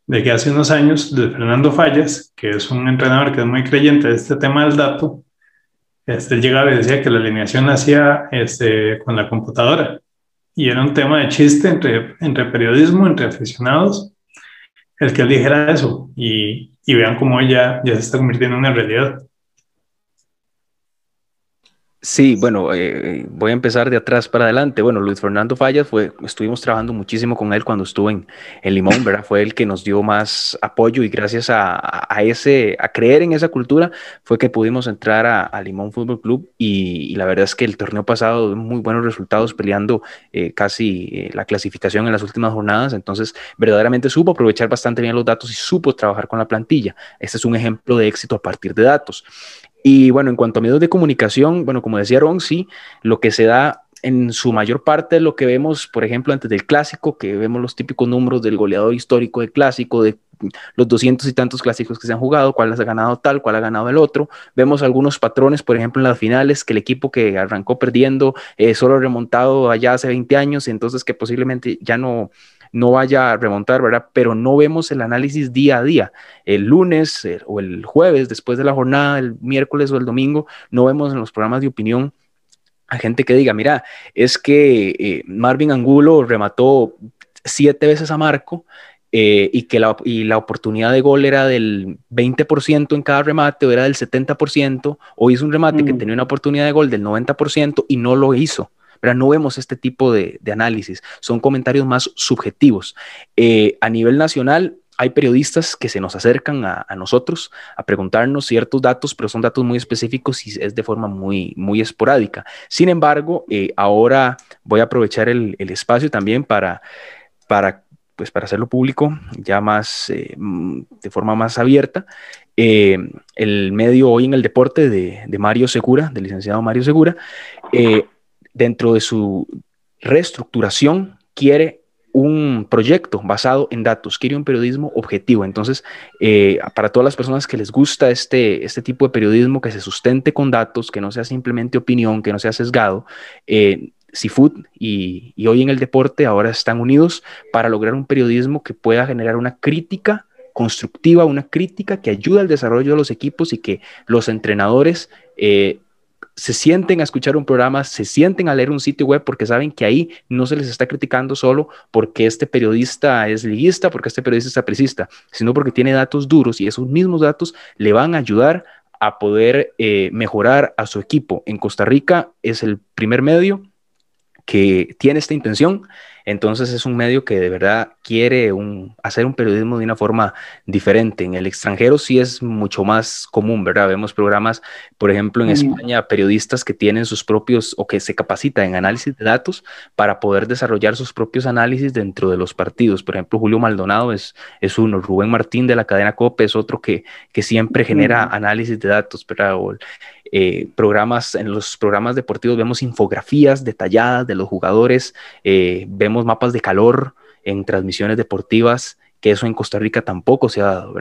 de que hace unos años de Fernando Fallas, que es un entrenador que es muy creyente de este tema del dato, este, llegaba y decía que la alineación hacía este, con la computadora. Y era un tema de chiste entre, entre periodismo, entre aficionados, el que él dijera eso. Y, y vean cómo ella ya se está convirtiendo en una realidad. Sí, bueno, eh, voy a empezar de atrás para adelante. Bueno, Luis Fernando Fallas fue, estuvimos trabajando muchísimo con él cuando estuvo en, Limón, ¿verdad? Fue el que nos dio más apoyo y gracias a, ese, a creer en esa cultura, fue que pudimos entrar a, Limón Fútbol Club y, la verdad es que el torneo pasado muy buenos resultados peleando eh, casi eh, la clasificación en las últimas jornadas, entonces verdaderamente supo aprovechar bastante bien los datos y supo trabajar con la plantilla. Este es un ejemplo de éxito a partir de datos. Y bueno, en cuanto a medios de comunicación, bueno, como decía Ron, sí, lo que se da en su mayor parte lo que vemos, por ejemplo, antes del clásico, que vemos los típicos números del goleador histórico del clásico, de los doscientos y tantos clásicos que se han jugado, cuál ha ganado tal, cuál ha ganado el otro. Vemos algunos patrones, por ejemplo, en las finales, que el equipo que arrancó perdiendo eh, solo remontado allá hace 20 años, entonces que posiblemente ya no, no vaya a remontar, ¿verdad? Pero no vemos el análisis día a día. El lunes eh, o el jueves, después de la jornada, el miércoles o el domingo, no vemos en los programas de opinión a gente que diga, mira, es que eh, Marvin Angulo remató siete veces a Marco eh, y que la, y la, oportunidad de gol era del 20% en cada remate o era del 70%, o hizo un remate que mm. tenía una oportunidad de gol del 90% y no lo hizo. Pero no vemos este tipo de, análisis, son comentarios más subjetivos. Eh, a nivel nacional, hay periodistas que se nos acercan a, nosotros a preguntarnos ciertos datos, pero son datos muy específicos y es de forma muy, muy esporádica. Sin embargo, eh, ahora voy a aprovechar el, espacio también para, para, pues para hacerlo público, ya más eh, de forma más abierta. el medio hoy en el deporte de, de Mario Segura, del licenciado Mario Segura, dentro de su reestructuración, quiere un proyecto basado en datos, quiere un periodismo objetivo. Entonces, eh, para todas las personas que les gusta este, este tipo de periodismo que se sustente con datos, que no sea simplemente opinión, que no sea sesgado, eh, Seafood y, hoy en el deporte ahora están unidos para lograr un periodismo que pueda generar una crítica constructiva, una crítica que ayude al desarrollo de los equipos y que los entrenadores eh, se sienten a escuchar un programa, se sienten a leer un sitio web porque saben que ahí no se les está criticando solo porque este periodista es liguista, porque este periodista es apricista, sino porque tiene datos duros y esos mismos datos le van a ayudar a poder eh, mejorar a su equipo. En Costa Rica es el primer medio que tiene esta intención entonces es un medio que de verdad quiere hacer un periodismo de una forma diferente. En el extranjero sí es mucho más común, ¿verdad? Vemos programas, por ejemplo, en España, periodistas que tienen sus propios o que se capacitan en análisis de datos para poder desarrollar sus propios análisis dentro de los partidos. Por ejemplo, Julio Maldonado es, es uno, Rubén Martín de la cadena COPE es otro que, que siempre genera análisis de datos, ¿verdad? Eh, programas, en los programas deportivos vemos infografías detalladas de los jugadores, eh, vemos mapas de calor en transmisiones deportivas, que eso en Costa Rica tampoco se ha dado,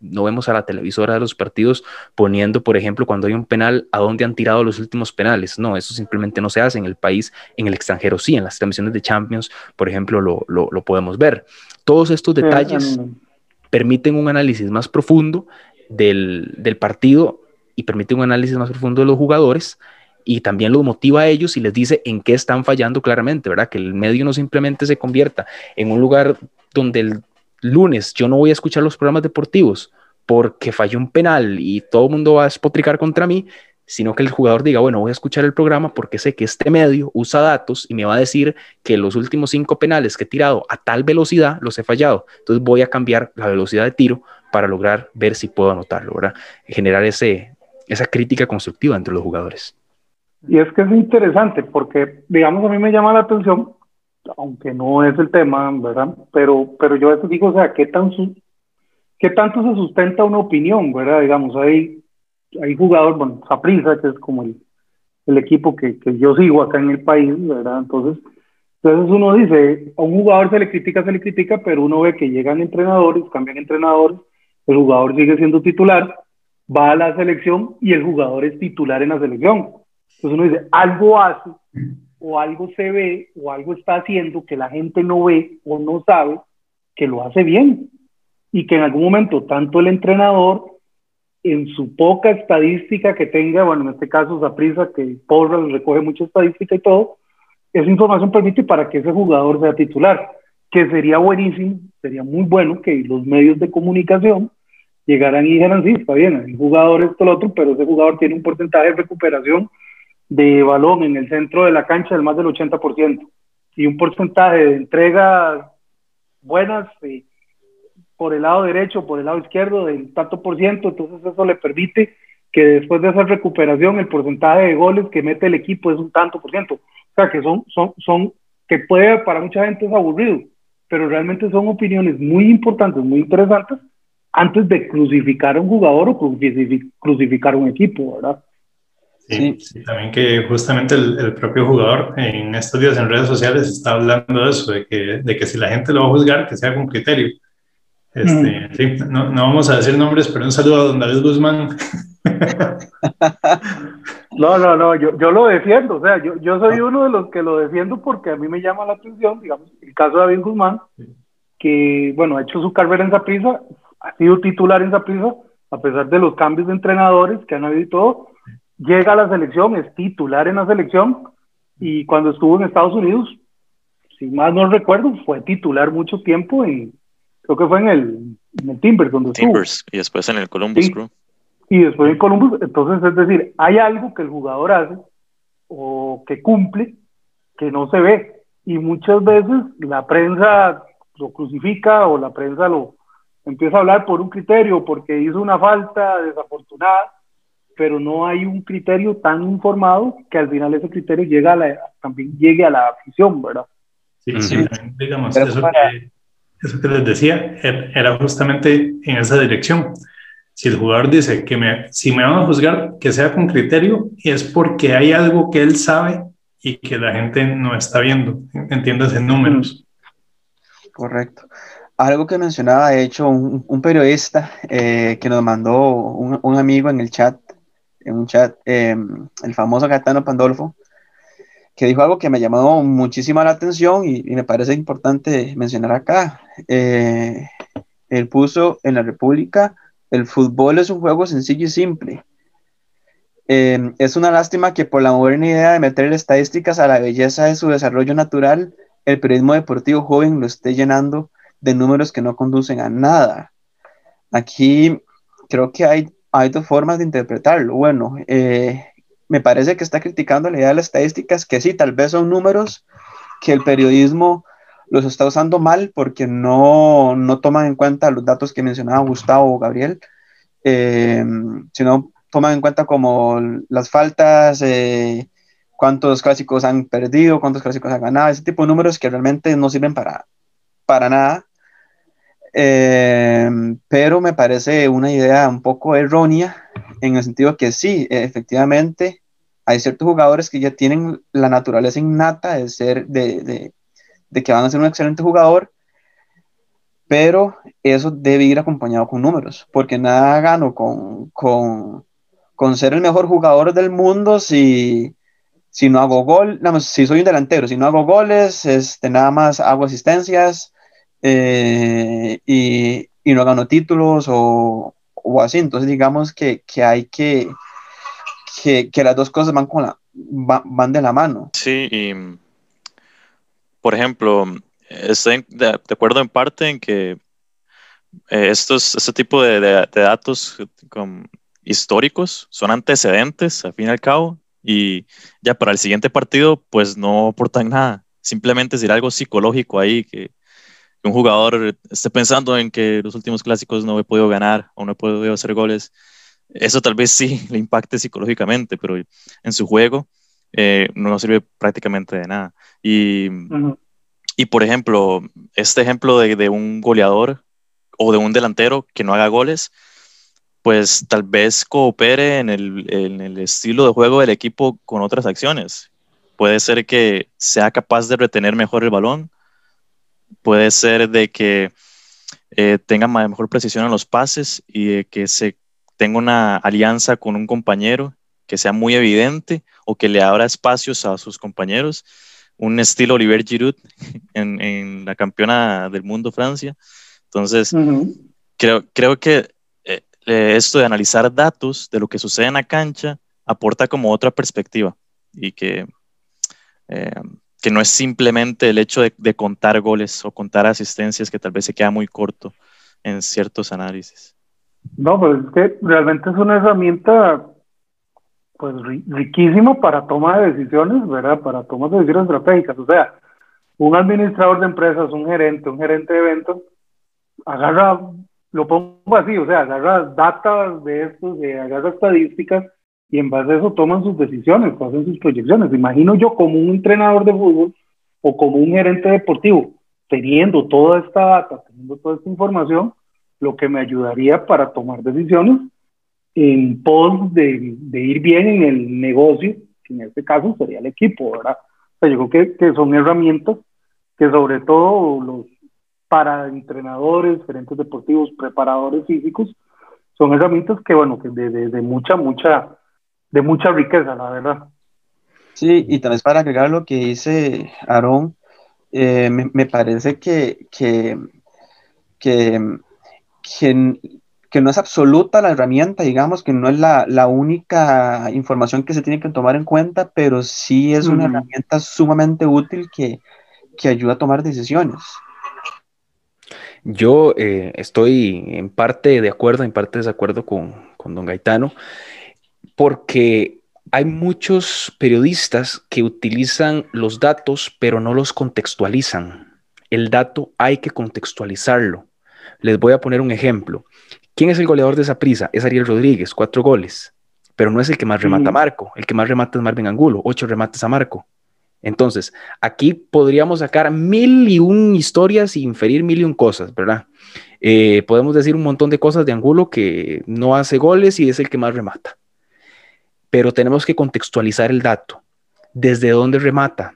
No vemos a la televisora de los partidos poniendo, por ejemplo, cuando hay un penal, a dónde han tirado los últimos penales. No, eso simplemente no se hace en el país, en el extranjero sí, en las transmisiones de Champions, por ejemplo, lo, lo podemos ver. Todos estos detalles permiten un análisis más profundo del, del partido y permite un análisis más profundo de los jugadores y también los motiva a ellos y les dice en qué están fallando claramente, ¿verdad? Que el medio no simplemente se convierta en un lugar donde el lunes yo no voy a escuchar los programas deportivos porque falló un penal y todo el mundo va a espotricar contra mí, sino que el jugador diga, bueno, voy a escuchar el programa porque sé que este medio usa datos y me va a decir que los últimos cinco penales que he tirado a tal velocidad los he fallado. Entonces voy a cambiar la velocidad de tiro para lograr ver si puedo anotarlo, ¿verdad? Generar ese, esa crítica constructiva entre los jugadores. Y es que es interesante porque, digamos, a mí me llama la atención, aunque no es el tema, ¿verdad? Pero, pero yo a veces digo, o sea, ¿qué, tan ¿qué tanto se sustenta una opinión, ¿verdad? Digamos, hay, hay jugadores, bueno, Saprisa, que es como el, el equipo que, que, yo sigo acá en el país, ¿verdad? Entonces, entonces uno dice, a un jugador se le critica, se le critica, pero uno ve que llegan entrenadores, cambian entrenadores, el jugador sigue siendo titular, va a la selección y el jugador es titular en la selección. Entonces uno dice, algo hace o algo se ve o algo está haciendo que la gente no ve o no sabe que lo hace bien. y que en algún momento tanto el entrenador, en su poca estadística que tenga, bueno, en este caso Zaprisa, que Paul recoge mucha estadística y todo, esa información permite para que ese jugador sea titular, que sería buenísimo, sería muy bueno que los medios de comunicación llegaran y dijeran, sí, está bien, el jugador esto, lo otro, pero ese jugador tiene un porcentaje de recuperación de balón en el centro de la cancha del más del 80% y un porcentaje de entregas buenas eh, por el lado derecho, por el lado izquierdo del tanto por ciento, entonces eso le permite que después de esa recuperación el porcentaje de goles que mete el equipo es un tanto por ciento. O sea, que son, son, son, que puede para mucha gente es aburrido, pero realmente son opiniones muy importantes, muy interesantes, antes de crucificar a un jugador o crucificar a un equipo, ¿verdad? Sí, sí, también que justamente el, propio jugador en estos días en redes sociales está hablando de eso, de que, de que si la gente lo va a juzgar, que sea con criterio. Este, sí, no, no, vamos a decir nombres, pero un saludo a don David Guzmán. (laughs) No, no, no, yo, yo lo defiendo, o sea, yo, yo soy uno de los que lo defiendo porque a mí me llama la atención, digamos, el caso de David Guzmán, que, bueno, ha hecho su carrera en Zaprisa, ha sido titular en Zaprisa, a pesar de los cambios de entrenadores que han habido y todo, llega a la selección, es titular en la selección, y cuando estuvo en Estados Unidos, si más no recuerdo, fue titular mucho tiempo, y creo que fue en el, en el Timbers donde Timbers, y después en el Columbus Crew. Y después en Columbus, entonces es decir, hay algo que el jugador hace o que cumple que no se ve y muchas veces la prensa lo crucifica o la prensa lo empieza a hablar por un criterio porque hizo una falta desafortunada pero no hay un criterio tan informado que al final ese criterio llega a la, también llegue a la afición, ¿verdad? Sí, sí, digamos, eso, que, eso que les decía er, era justamente en esa dirección si el jugador dice que me, si me van a juzgar, que sea con criterio, es porque hay algo que él sabe y que la gente no está viendo, entiendes en números. Correcto. Algo que mencionaba, de hecho, un, periodista eh, que nos mandó un, amigo en el chat, en un chat, em, el famoso Gatano Pandolfo, que dijo algo que me llamó muchísima la atención y, me parece importante mencionar acá. Eh, él puso en la República el fútbol es un juego sencillo y simple. Eh, es una lástima que por la moderna idea de meter estadísticas a la belleza de su desarrollo natural, el periodismo deportivo joven lo esté llenando de números que no conducen a nada. Aquí creo que hay, hay dos formas de interpretarlo. Bueno, eh, me parece que está criticando la idea de las estadísticas, que sí, tal vez son números que el periodismo los está usando mal porque no, no toman en cuenta los datos que mencionaba Gustavo o Gabriel, eh, sino toman en cuenta como las faltas, eh, cuántos clásicos han perdido, cuántos clásicos han ganado, ese tipo de números que realmente no sirven para, para nada. Eh, pero me parece una idea un poco errónea en el sentido que sí, efectivamente, hay ciertos jugadores que ya tienen la naturaleza innata de ser, de, de que van a ser un excelente jugador, pero eso debe ir acompañado con números, porque nada gano con, con, con ser el mejor jugador del mundo si, si no hago gol, si soy un delantero, si no hago goles, este, nada más hago asistencias eh, y, y, no gano títulos o, o así. Entonces digamos que, que hay que, que, las dos cosas van, con la, van de la mano. Sí, y por ejemplo, estoy de, acuerdo en parte en que eh, estos, este tipo de, datos históricos son antecedentes, al fin y al cabo, y ya para el siguiente partido, pues no aportan nada. Simplemente es algo psicológico ahí, que, un jugador esté pensando en que los últimos clásicos no he podido ganar o no he podido hacer goles. Eso tal vez sí (laughs) le impacte psicológicamente, pero en su juego eh, no sirve prácticamente de nada. Y, y por ejemplo, este ejemplo de, de, un goleador o de un delantero que no haga goles, pues tal vez coopere en el, en el estilo de juego del equipo con otras acciones. Puede ser que sea capaz de retener mejor el balón, puede ser de que eh, tenga mejor precisión en los pases y de que se tenga una alianza con un compañero que sea muy evidente o que le abra espacios a sus compañeros, un estilo Oliver Giroud (laughs) en, en la campeona del mundo Francia. Entonces, creo, creo que eh, esto de analizar datos de lo que sucede en la cancha aporta como otra perspectiva y que, eh, que no es simplemente el hecho de, contar goles o contar asistencias que tal vez se queda muy corto en ciertos análisis. No, pues es que realmente es una herramienta pues riquísima para toma de decisiones, ¿verdad? Para toma de decisiones estratégicas. O sea, un administrador de empresas, un gerente, un gerente de eventos, agarra, lo pongo así, o sea, agarra datos de estos, agarra estadísticas y en base a eso toman sus decisiones, hacen sus proyecciones. Imagino yo como un entrenador de fútbol o como un gerente deportivo, teniendo toda esta data, teniendo toda esta información, lo que me ayudaría para tomar decisiones en pos de, de ir bien en el negocio, que en este caso sería el equipo, ¿verdad? O sea, yo creo que, que son herramientas que sobre todo los para entrenadores, gerentes deportivos, preparadores físicos, son herramientas que, bueno, que de, de, de mucha, mucha de mucha riqueza, la verdad. Sí, y también para agregar lo que dice Aarón, eh, me, parece que, que, que, que, no es absoluta la herramienta, digamos, que no es la, la, única información que se tiene que tomar en cuenta, pero sí es una herramienta sumamente útil que, que, ayuda a tomar decisiones. Yo eh, estoy en parte de acuerdo, en parte de desacuerdo con, con don Gaetano porque hay muchos periodistas que utilizan los datos, pero no los contextualizan. El dato hay que contextualizarlo. Les voy a poner un ejemplo. ¿Quién es el goleador de esa prisa? Es Ariel Rodríguez, cuatro goles, pero no es el que más remata a Marco. El que más remata es Marvin Angulo, ocho remates a Marco. Entonces, aquí podríamos sacar mil y un historias y inferir mil y un cosas, ¿verdad? Eh, podemos decir un montón de cosas de Angulo que no hace goles y es el que más remata pero tenemos que contextualizar el dato. ¿Desde dónde remata?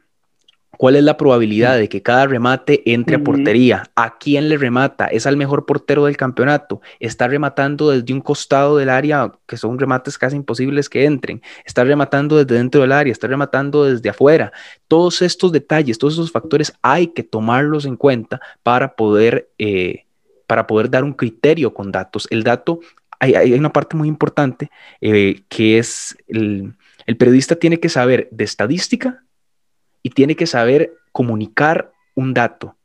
¿Cuál es la probabilidad de que cada remate entre a portería? ¿A quién le remata? ¿Es al mejor portero del campeonato? ¿Está rematando desde un costado del área, que son remates casi imposibles que entren? ¿Está rematando desde dentro del área? ¿Está rematando desde afuera? Todos estos detalles, todos esos factores hay que tomarlos en cuenta para poder, eh, para poder dar un criterio con datos. El dato hay, una parte muy importante eh, que es el, periodista tiene que saber de estadística y tiene que saber comunicar un dato,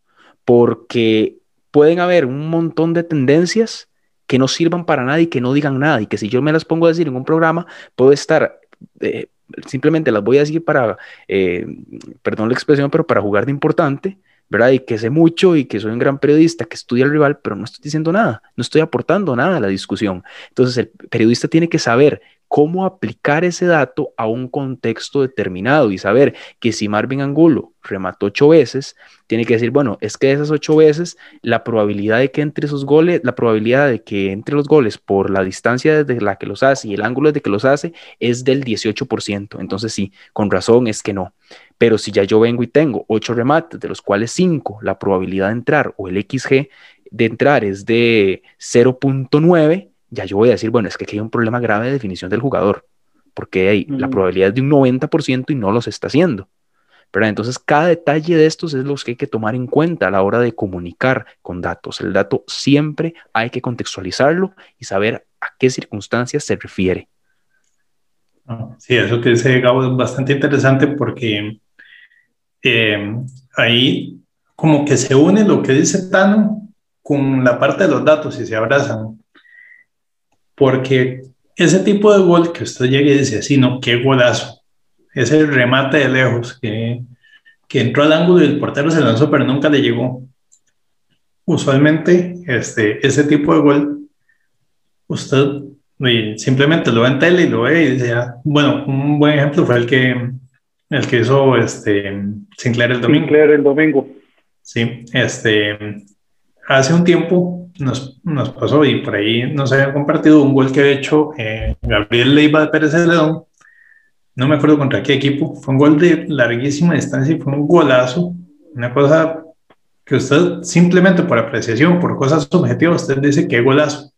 porque pueden haber un montón de tendencias que no sirvan para nada y que no digan nada, y que si yo me las pongo a decir en un programa, puedo estar, eh, simplemente las voy a decir para, eh, perdón la expresión, pero para jugar de importante, ¿verdad? Y que sé mucho y que soy un gran periodista que estudia al rival, pero no estoy diciendo nada, no estoy aportando nada a la discusión. Entonces el periodista tiene que saber cómo aplicar ese dato a un contexto determinado y saber que si Marvin Angulo remató ocho veces, tiene que decir, bueno, es que de esas ocho veces, la probabilidad de que entre esos goles, la probabilidad de que entre los goles por la distancia desde la que los hace y el ángulo desde que los hace es del 18%. Entonces sí, con razón es que no. Pero si ya yo vengo y tengo ocho remates, de los cuales cinco, la probabilidad de entrar o el XG de entrar es de 0.9, ya yo voy a decir, bueno, es que aquí hay un problema grave de definición del jugador, porque hay la probabilidad es de un 90% y no los está haciendo. Pero entonces cada detalle de estos es los que hay que tomar en cuenta a la hora de comunicar con datos. El dato siempre hay que contextualizarlo y saber a qué circunstancias se refiere. Ah, sí, eso que dice Gabo es bastante interesante porque eh, ahí como que se une lo que dice Tano con la parte de los datos y se abrazan porque ese tipo de gol que usted llega y dice así, no, qué golazo, ese remate de lejos que, que entró al ángulo y el portero se lanzó, pero nunca le llegó. Usualmente, este, ese tipo de gol, usted simplemente lo ve en tele y lo ve y dice, ah, bueno, un buen ejemplo fue el que, el que hizo este, Sinclair el domingo. Sinclair el domingo. Sí, este, hace un tiempo nos, nos, pasó y por ahí nos habían compartido un gol que ha hecho eh, Gabriel Leiva de Pérez Celedón. No me acuerdo contra qué equipo. Fue un gol de larguísima distancia y fue un golazo. Una cosa que usted simplemente por apreciación, por cosas subjetivas, usted dice que golazo.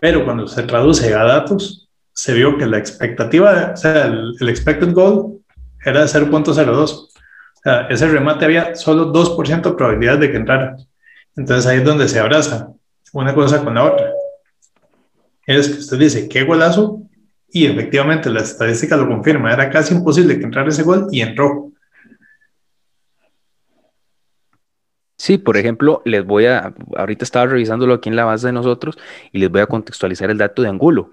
Pero cuando se traduce a datos, se vio que la expectativa, o sea, el, el expected goal era de 0.02. O sea, ese remate había solo 2% de probabilidad de que entrara. Entonces ahí es donde se abraza. una cosa con la otra. Es que usted dice, qué golazo, y efectivamente la estadística lo confirma, era casi imposible que entrara ese gol y entró. Sí, por ejemplo, les voy a, ahorita estaba revisándolo aquí en la base de nosotros y les voy a contextualizar el dato de Angulo.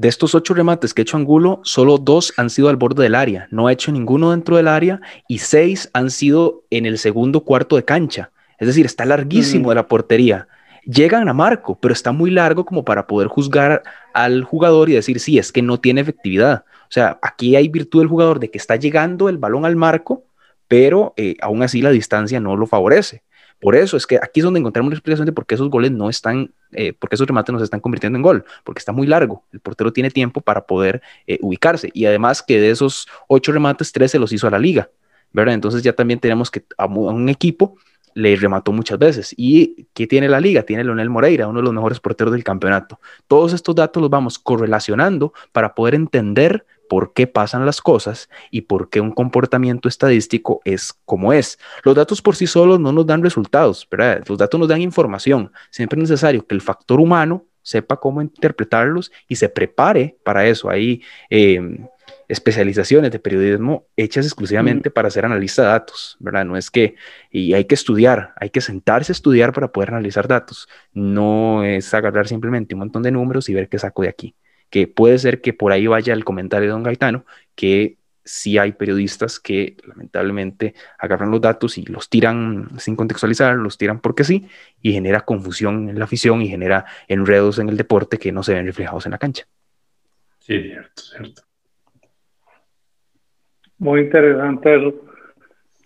De estos ocho remates que ha hecho Angulo, solo dos han sido al borde del área, no ha hecho ninguno dentro del área y seis han sido en el segundo cuarto de cancha. Es decir, está larguísimo de la portería. Llegan a marco, pero está muy largo como para poder juzgar al jugador y decir, sí, es que no tiene efectividad. O sea, aquí hay virtud del jugador de que está llegando el balón al marco, pero eh, aún así la distancia no lo favorece. Por eso es que aquí es donde encontramos la explicación de por qué esos goles no están, eh, por qué esos remates no se están convirtiendo en gol, porque está muy largo. El portero tiene tiempo para poder eh, ubicarse y además que de esos ocho remates, tres se los hizo a la liga, ¿verdad? Entonces ya también tenemos que a un equipo le remató muchas veces. ¿Y qué tiene la liga? Tiene Leonel Moreira, uno de los mejores porteros del campeonato. Todos estos datos los vamos correlacionando para poder entender por qué pasan las cosas y por qué un comportamiento estadístico es como es. Los datos por sí solos no nos dan resultados, ¿verdad? Los datos nos dan información. Siempre es necesario que el factor humano sepa cómo interpretarlos y se prepare para eso. Hay em, especializaciones de periodismo hechas exclusivamente para ser analista de datos, ¿verdad? No es que, y hay que estudiar, hay que sentarse a estudiar para poder analizar datos. No es agarrar simplemente un montón de números y ver qué saco de aquí que puede ser que por ahí vaya el comentario de don Gaetano, que sí hay periodistas que lamentablemente agarran los datos y los tiran sin contextualizar, los tiran porque sí, y genera confusión en la afición y genera enredos en el deporte que no se ven reflejados en la cancha. Sí, cierto, cierto. Muy interesante eso.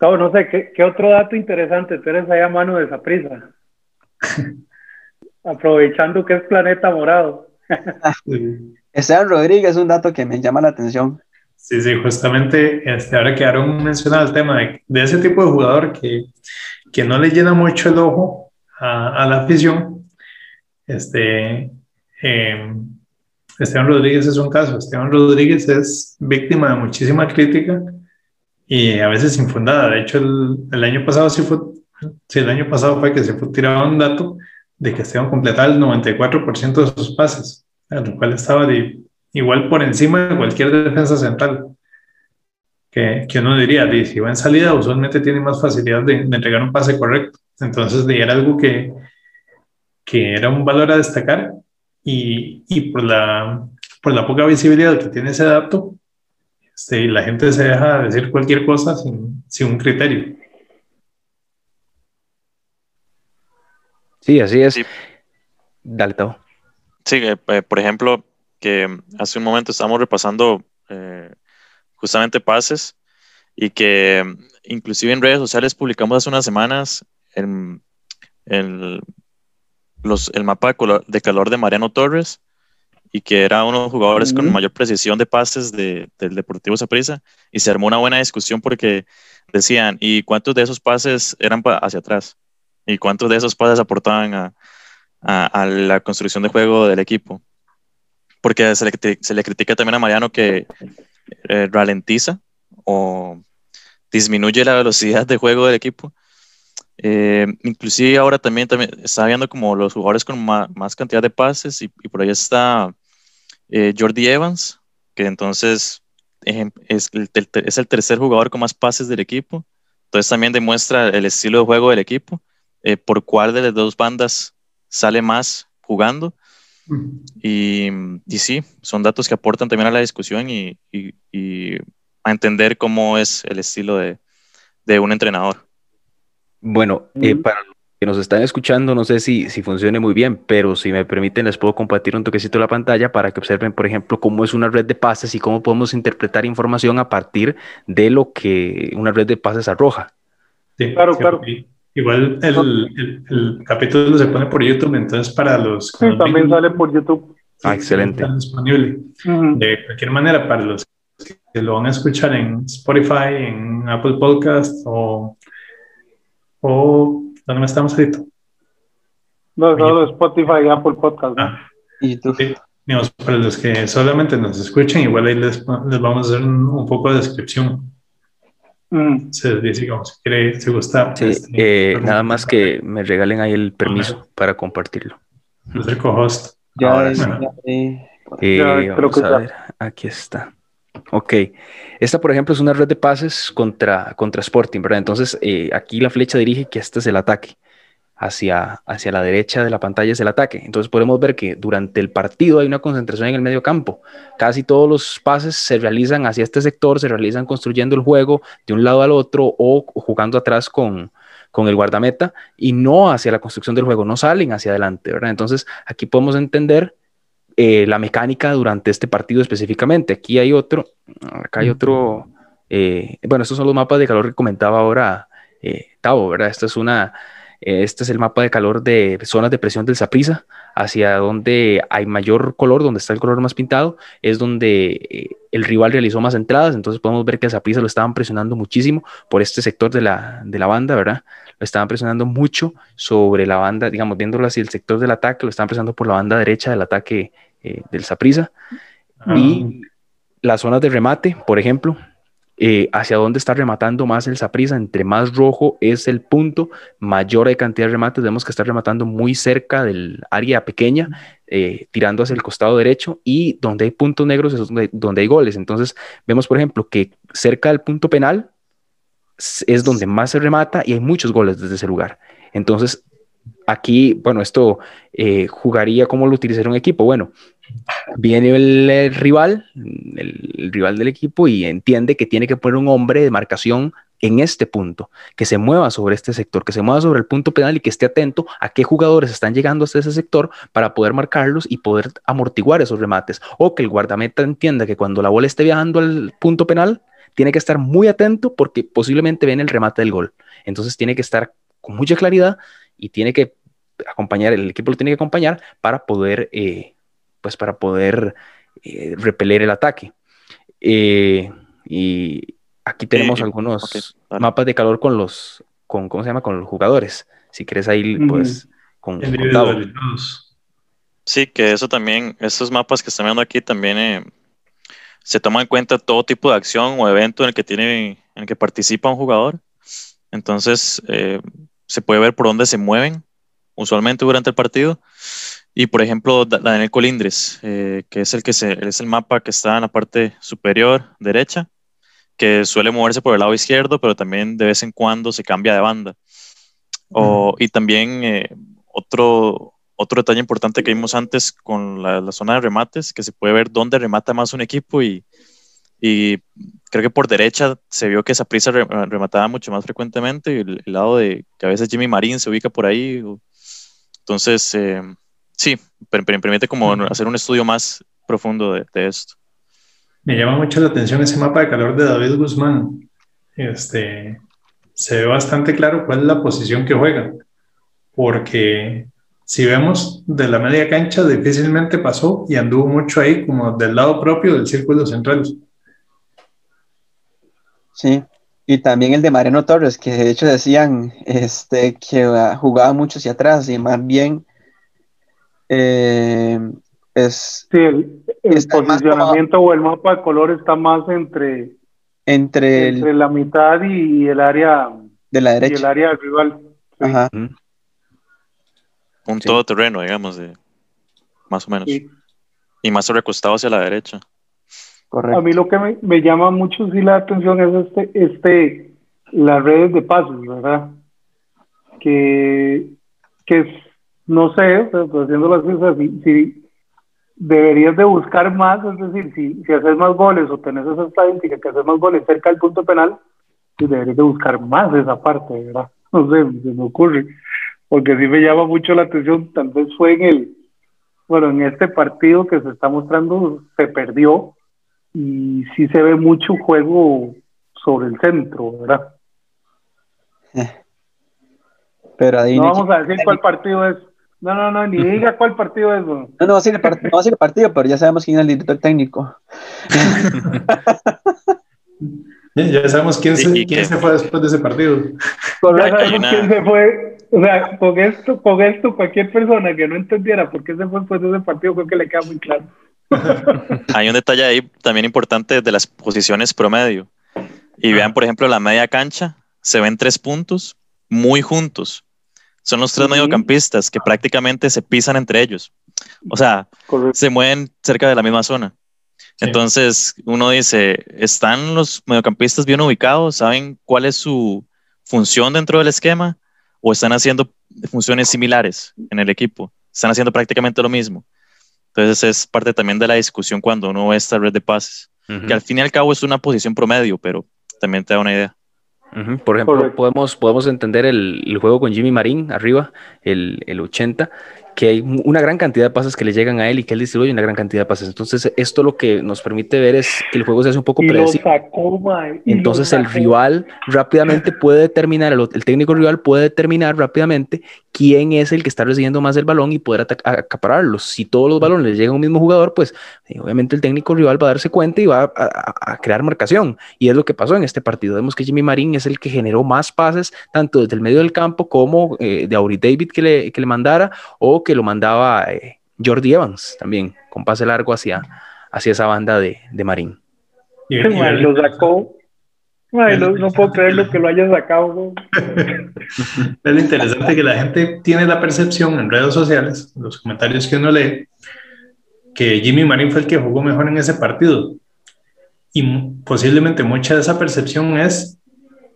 no sé, ¿qué, otro dato interesante tienes ahí a mano de esa prisa? (laughs) Aprovechando que es planeta morado. (laughs) Esteban Rodríguez un dato que me llama la atención. Sí, sí, justamente este, ahora que Aaron mencionaba el tema de, ese tipo de jugador que, que, no le llena mucho el ojo a, la afición. Este, eh, Esteban Rodríguez es un caso. Esteban Rodríguez es víctima de muchísima crítica y a veces infundada. De hecho, el, el año pasado sí fue, sí, el año pasado fue que se fue tirado un dato de que Esteban completaba el 94% de sus pases, lo cual estaba igual por encima de cualquier defensa central. Que, que uno diría, si va en salida, usualmente tiene más facilidad de, entregar un pase correcto. Entonces, de, era algo que, que era un valor a destacar y, y por, la, por la poca visibilidad que tiene ese dato, este, la gente se deja decir cualquier cosa sin, sin un criterio. Sí, así es. Dale, todo. Sí, eh, eh, por ejemplo, que hace un momento estábamos repasando eh, justamente pases y que inclusive en redes sociales publicamos hace unas semanas el, los, el mapa de, calor de Mariano Torres y que era uno de los jugadores con mayor precisión de pases del Deportivo Saprissa y se armó una buena discusión porque decían, ¿y cuántos de esos pases eran hacia atrás? ¿Y cuántos de esos pases aportaban a, a, la construcción de juego del equipo? Porque se le, se le critica también a Mariano que eh, ralentiza o disminuye la velocidad de juego del equipo. Eh, inclusive ahora también, también está viendo como los jugadores con más, cantidad de pases y, por ahí está eh, Jordi Evans, que entonces es el, es el tercer jugador con más pases del equipo. Entonces también demuestra el estilo de juego del equipo. Eh, por cuál de las dos bandas sale más jugando. Y, y, sí, son datos que aportan también a la discusión y, a entender cómo es el estilo de, de un entrenador. Bueno, eh, para los que nos están escuchando, no sé si, si funcione muy bien, pero si me permiten, les puedo compartir un toquecito de la pantalla para que observen, por ejemplo, cómo es una red de pases y cómo podemos interpretar información a partir de lo que una red de pases arroja. Sí, claro, claro. Igual el, el, capítulo se pone por YouTube, entonces para los... Sí, también sale por YouTube. Ah, excelente. disponible. De cualquier manera, para los que lo van a escuchar en Spotify, en Apple Podcast o... o ¿Dónde me estamos ahorita? No, solo Spotify y Apple Podcast. ¿no? Ah, YouTube. digamos, para los que solamente nos escuchan, igual ahí les, les vamos a hacer un, un poco de descripción. Mm. Se dice como si quiere, si gusta. Sí, este, eh, nada más que me regalen ahí el permiso para compartirlo. Es el co-host. Ya, Ahora es- sí. ya, eh, Eh, Ya, creo vamos que a ya. ver, aquí está. Ok, esta por ejemplo es una red de pases contra, contra Sporting, ¿verdad? Entonces eh, aquí la flecha dirige que este es el ataque. Hacia, hacia la derecha de la pantalla es el ataque. Entonces podemos ver que durante el partido hay una concentración en el medio campo. Casi todos los pases se realizan hacia este sector, se realizan construyendo el juego de un lado al otro o jugando atrás con, con el guardameta y no hacia la construcción del juego, no salen hacia adelante, ¿verdad? Entonces aquí podemos entender eh, la mecánica durante este partido específicamente. Aquí hay otro, acá hay otro, eh, bueno, estos son los mapas de calor que comentaba ahora eh, Tavo, ¿verdad? Esta es una, este es el mapa de calor de zonas de presión del Saprisa, hacia donde hay mayor color, donde está el color más pintado, es donde eh, el rival realizó más entradas, entonces podemos ver que el Saprisa lo estaban presionando muchísimo por este sector de la, de la banda, ¿verdad? Lo estaban presionando mucho sobre la banda, digamos, viéndolo así, el sector del ataque, lo estaban presionando por la banda derecha del ataque eh, del Saprisa. Ah, Y las zonas de remate, por ejemplo, eh, hacia dónde está rematando más el Saprisa, entre más rojo es el punto, mayor hay cantidad de remates, vemos que está rematando muy cerca del área pequeña, eh, tirando hacia el costado derecho, y donde hay puntos negros es donde, donde hay goles. Entonces, vemos, por ejemplo, que cerca del punto penal es donde más se remata y hay muchos goles desde ese lugar. Entonces, aquí, bueno, esto eh, jugaría como lo utilizaría un equipo. Bueno, viene el, rival, el, el rival del equipo y entiende que tiene que poner un hombre de marcación en este punto, que se mueva sobre este sector, que se mueva sobre el punto penal y que esté atento a qué jugadores están llegando hasta ese sector para poder marcarlos y poder amortiguar esos remates. O que el guardameta entienda que cuando la bola esté viajando al punto penal, tiene que estar muy atento porque posiblemente viene el remate del gol. Entonces tiene que estar con mucha claridad y tiene que acompañar, el equipo lo tiene que acompañar para poder, eh, pues para poder eh, repeler el ataque. Eh, y aquí tenemos Eh, algunos mapas de calor con los, con, ¿cómo se llama? Con los jugadores. Si quieres ahí, pues, con, con. Sí, que eso también, estos mapas que están viendo aquí también eh, se toma en cuenta todo tipo de acción o evento en el que tiene, en el que participa un jugador. Entonces, eh, se puede ver por dónde se mueven usualmente durante el partido. Y por ejemplo, Da- Daniel Colindres, eh, que es el que se, es el mapa que está en la parte superior derecha, que suele moverse por el lado izquierdo, pero también de vez en cuando se cambia de banda. O- y también eh, otro, otro detalle importante que vimos antes con la, la zona de remates, que se puede ver dónde remata más un equipo y, y creo que por derecha se vio que Saprissa re- remataba mucho más frecuentemente y el, el lado de que a veces Jimmy Marín se ubica por ahí. o- entonces, eh, sí, per- per- permite como hacer un estudio más profundo de, de esto. Me llama mucho la atención ese mapa de calor de David Guzmán. Este, se ve bastante claro cuál es la posición que juega, porque si vemos de la media cancha, difícilmente pasó y anduvo mucho ahí, como del lado propio del círculo central. Sí, y también el de Mariano Torres, que de hecho decían este, que jugaba mucho hacia atrás y más bien eh, es Sí, el, posicionamiento o el mapa de color está más entre, entre el entre la mitad y el área de la y el derecha. área del rival. Sí, Ajá. Un Sí. todoterreno, digamos, de, más o menos. sí. Y más recostado hacia la derecha. Correcto. A mí lo que me, me llama mucho sí la atención es este, este, las redes de pasos, ¿verdad? Que, que es, no sé, o sea, pues, haciendo las cosas, si, si deberías de buscar más, es decir, si, si haces más goles o tenés esa estadística que haces más goles cerca del punto penal, pues deberías de buscar más esa parte, ¿verdad? (laughs) No sé, se me ocurre, porque sí me llama mucho la atención, tal vez fue en el, bueno, en este partido que se está mostrando, se perdió, y sí se ve mucho juego sobre el centro, ¿verdad? Pero ahí No no, vamos a decir cuál partido es. No, no, no, ni diga cuál partido es. no. no, no va a ser el part- no va a ser el partido, pero ya sabemos quién es el director técnico. (laughs) Ya, ya sabemos quién, se, quién que- se fue después de ese partido. Sabemos una- quién se fue. O sea, con esto, con esto, cualquier persona que no entendiera por qué se fue después de ese partido, creo que le queda muy claro. (laughs) Hay un detalle ahí también importante de las posiciones promedio. Y vean, por ejemplo, la media cancha, se ven tres puntos muy juntos. Son los tres mediocampistas que prácticamente se pisan entre ellos. O sea, se mueven cerca de la misma zona. Entonces, uno dice, ¿están los mediocampistas bien ubicados? ¿Saben cuál es su función dentro del esquema? ¿O están haciendo funciones similares en el equipo? Están haciendo prácticamente lo mismo. Entonces, es parte también de la discusión cuando uno ve esta red de pases, que al fin y al cabo es una posición promedio, pero también te da una idea. Por ejemplo, podemos, podemos entender el, el, juego con Jimmy Marín arriba, el, el 80, que hay una gran cantidad de pases que le llegan a él y que él distribuye una gran cantidad de pases. Entonces, esto lo que nos permite ver es que el juego se hace un poco predecible. Entonces, el rival rápidamente (laughs) puede determinar, el, técnico rival puede determinar rápidamente quién es el que está recibiendo más el balón y poder acapararlos. Si todos los balones le llegan a un mismo jugador, pues eh, obviamente el técnico rival va a darse cuenta y va a, crear marcación. Y es lo que pasó en este partido. Vemos que Jimmy Marín es el que generó más pases, tanto desde el medio del campo como eh, de Auri David que le, que le mandara o que lo mandaba eh, Jordi Evans también, con pase largo hacia, hacia esa banda de, de Marín. Y, lo sacó. no, puedo creer lo que lo haya sacado. (laughs) es interesante que la gente tiene la percepción en redes sociales, los comentarios que uno lee, que Jimmy Marín fue el que jugó mejor en ese partido. Y posiblemente mucha de esa percepción es,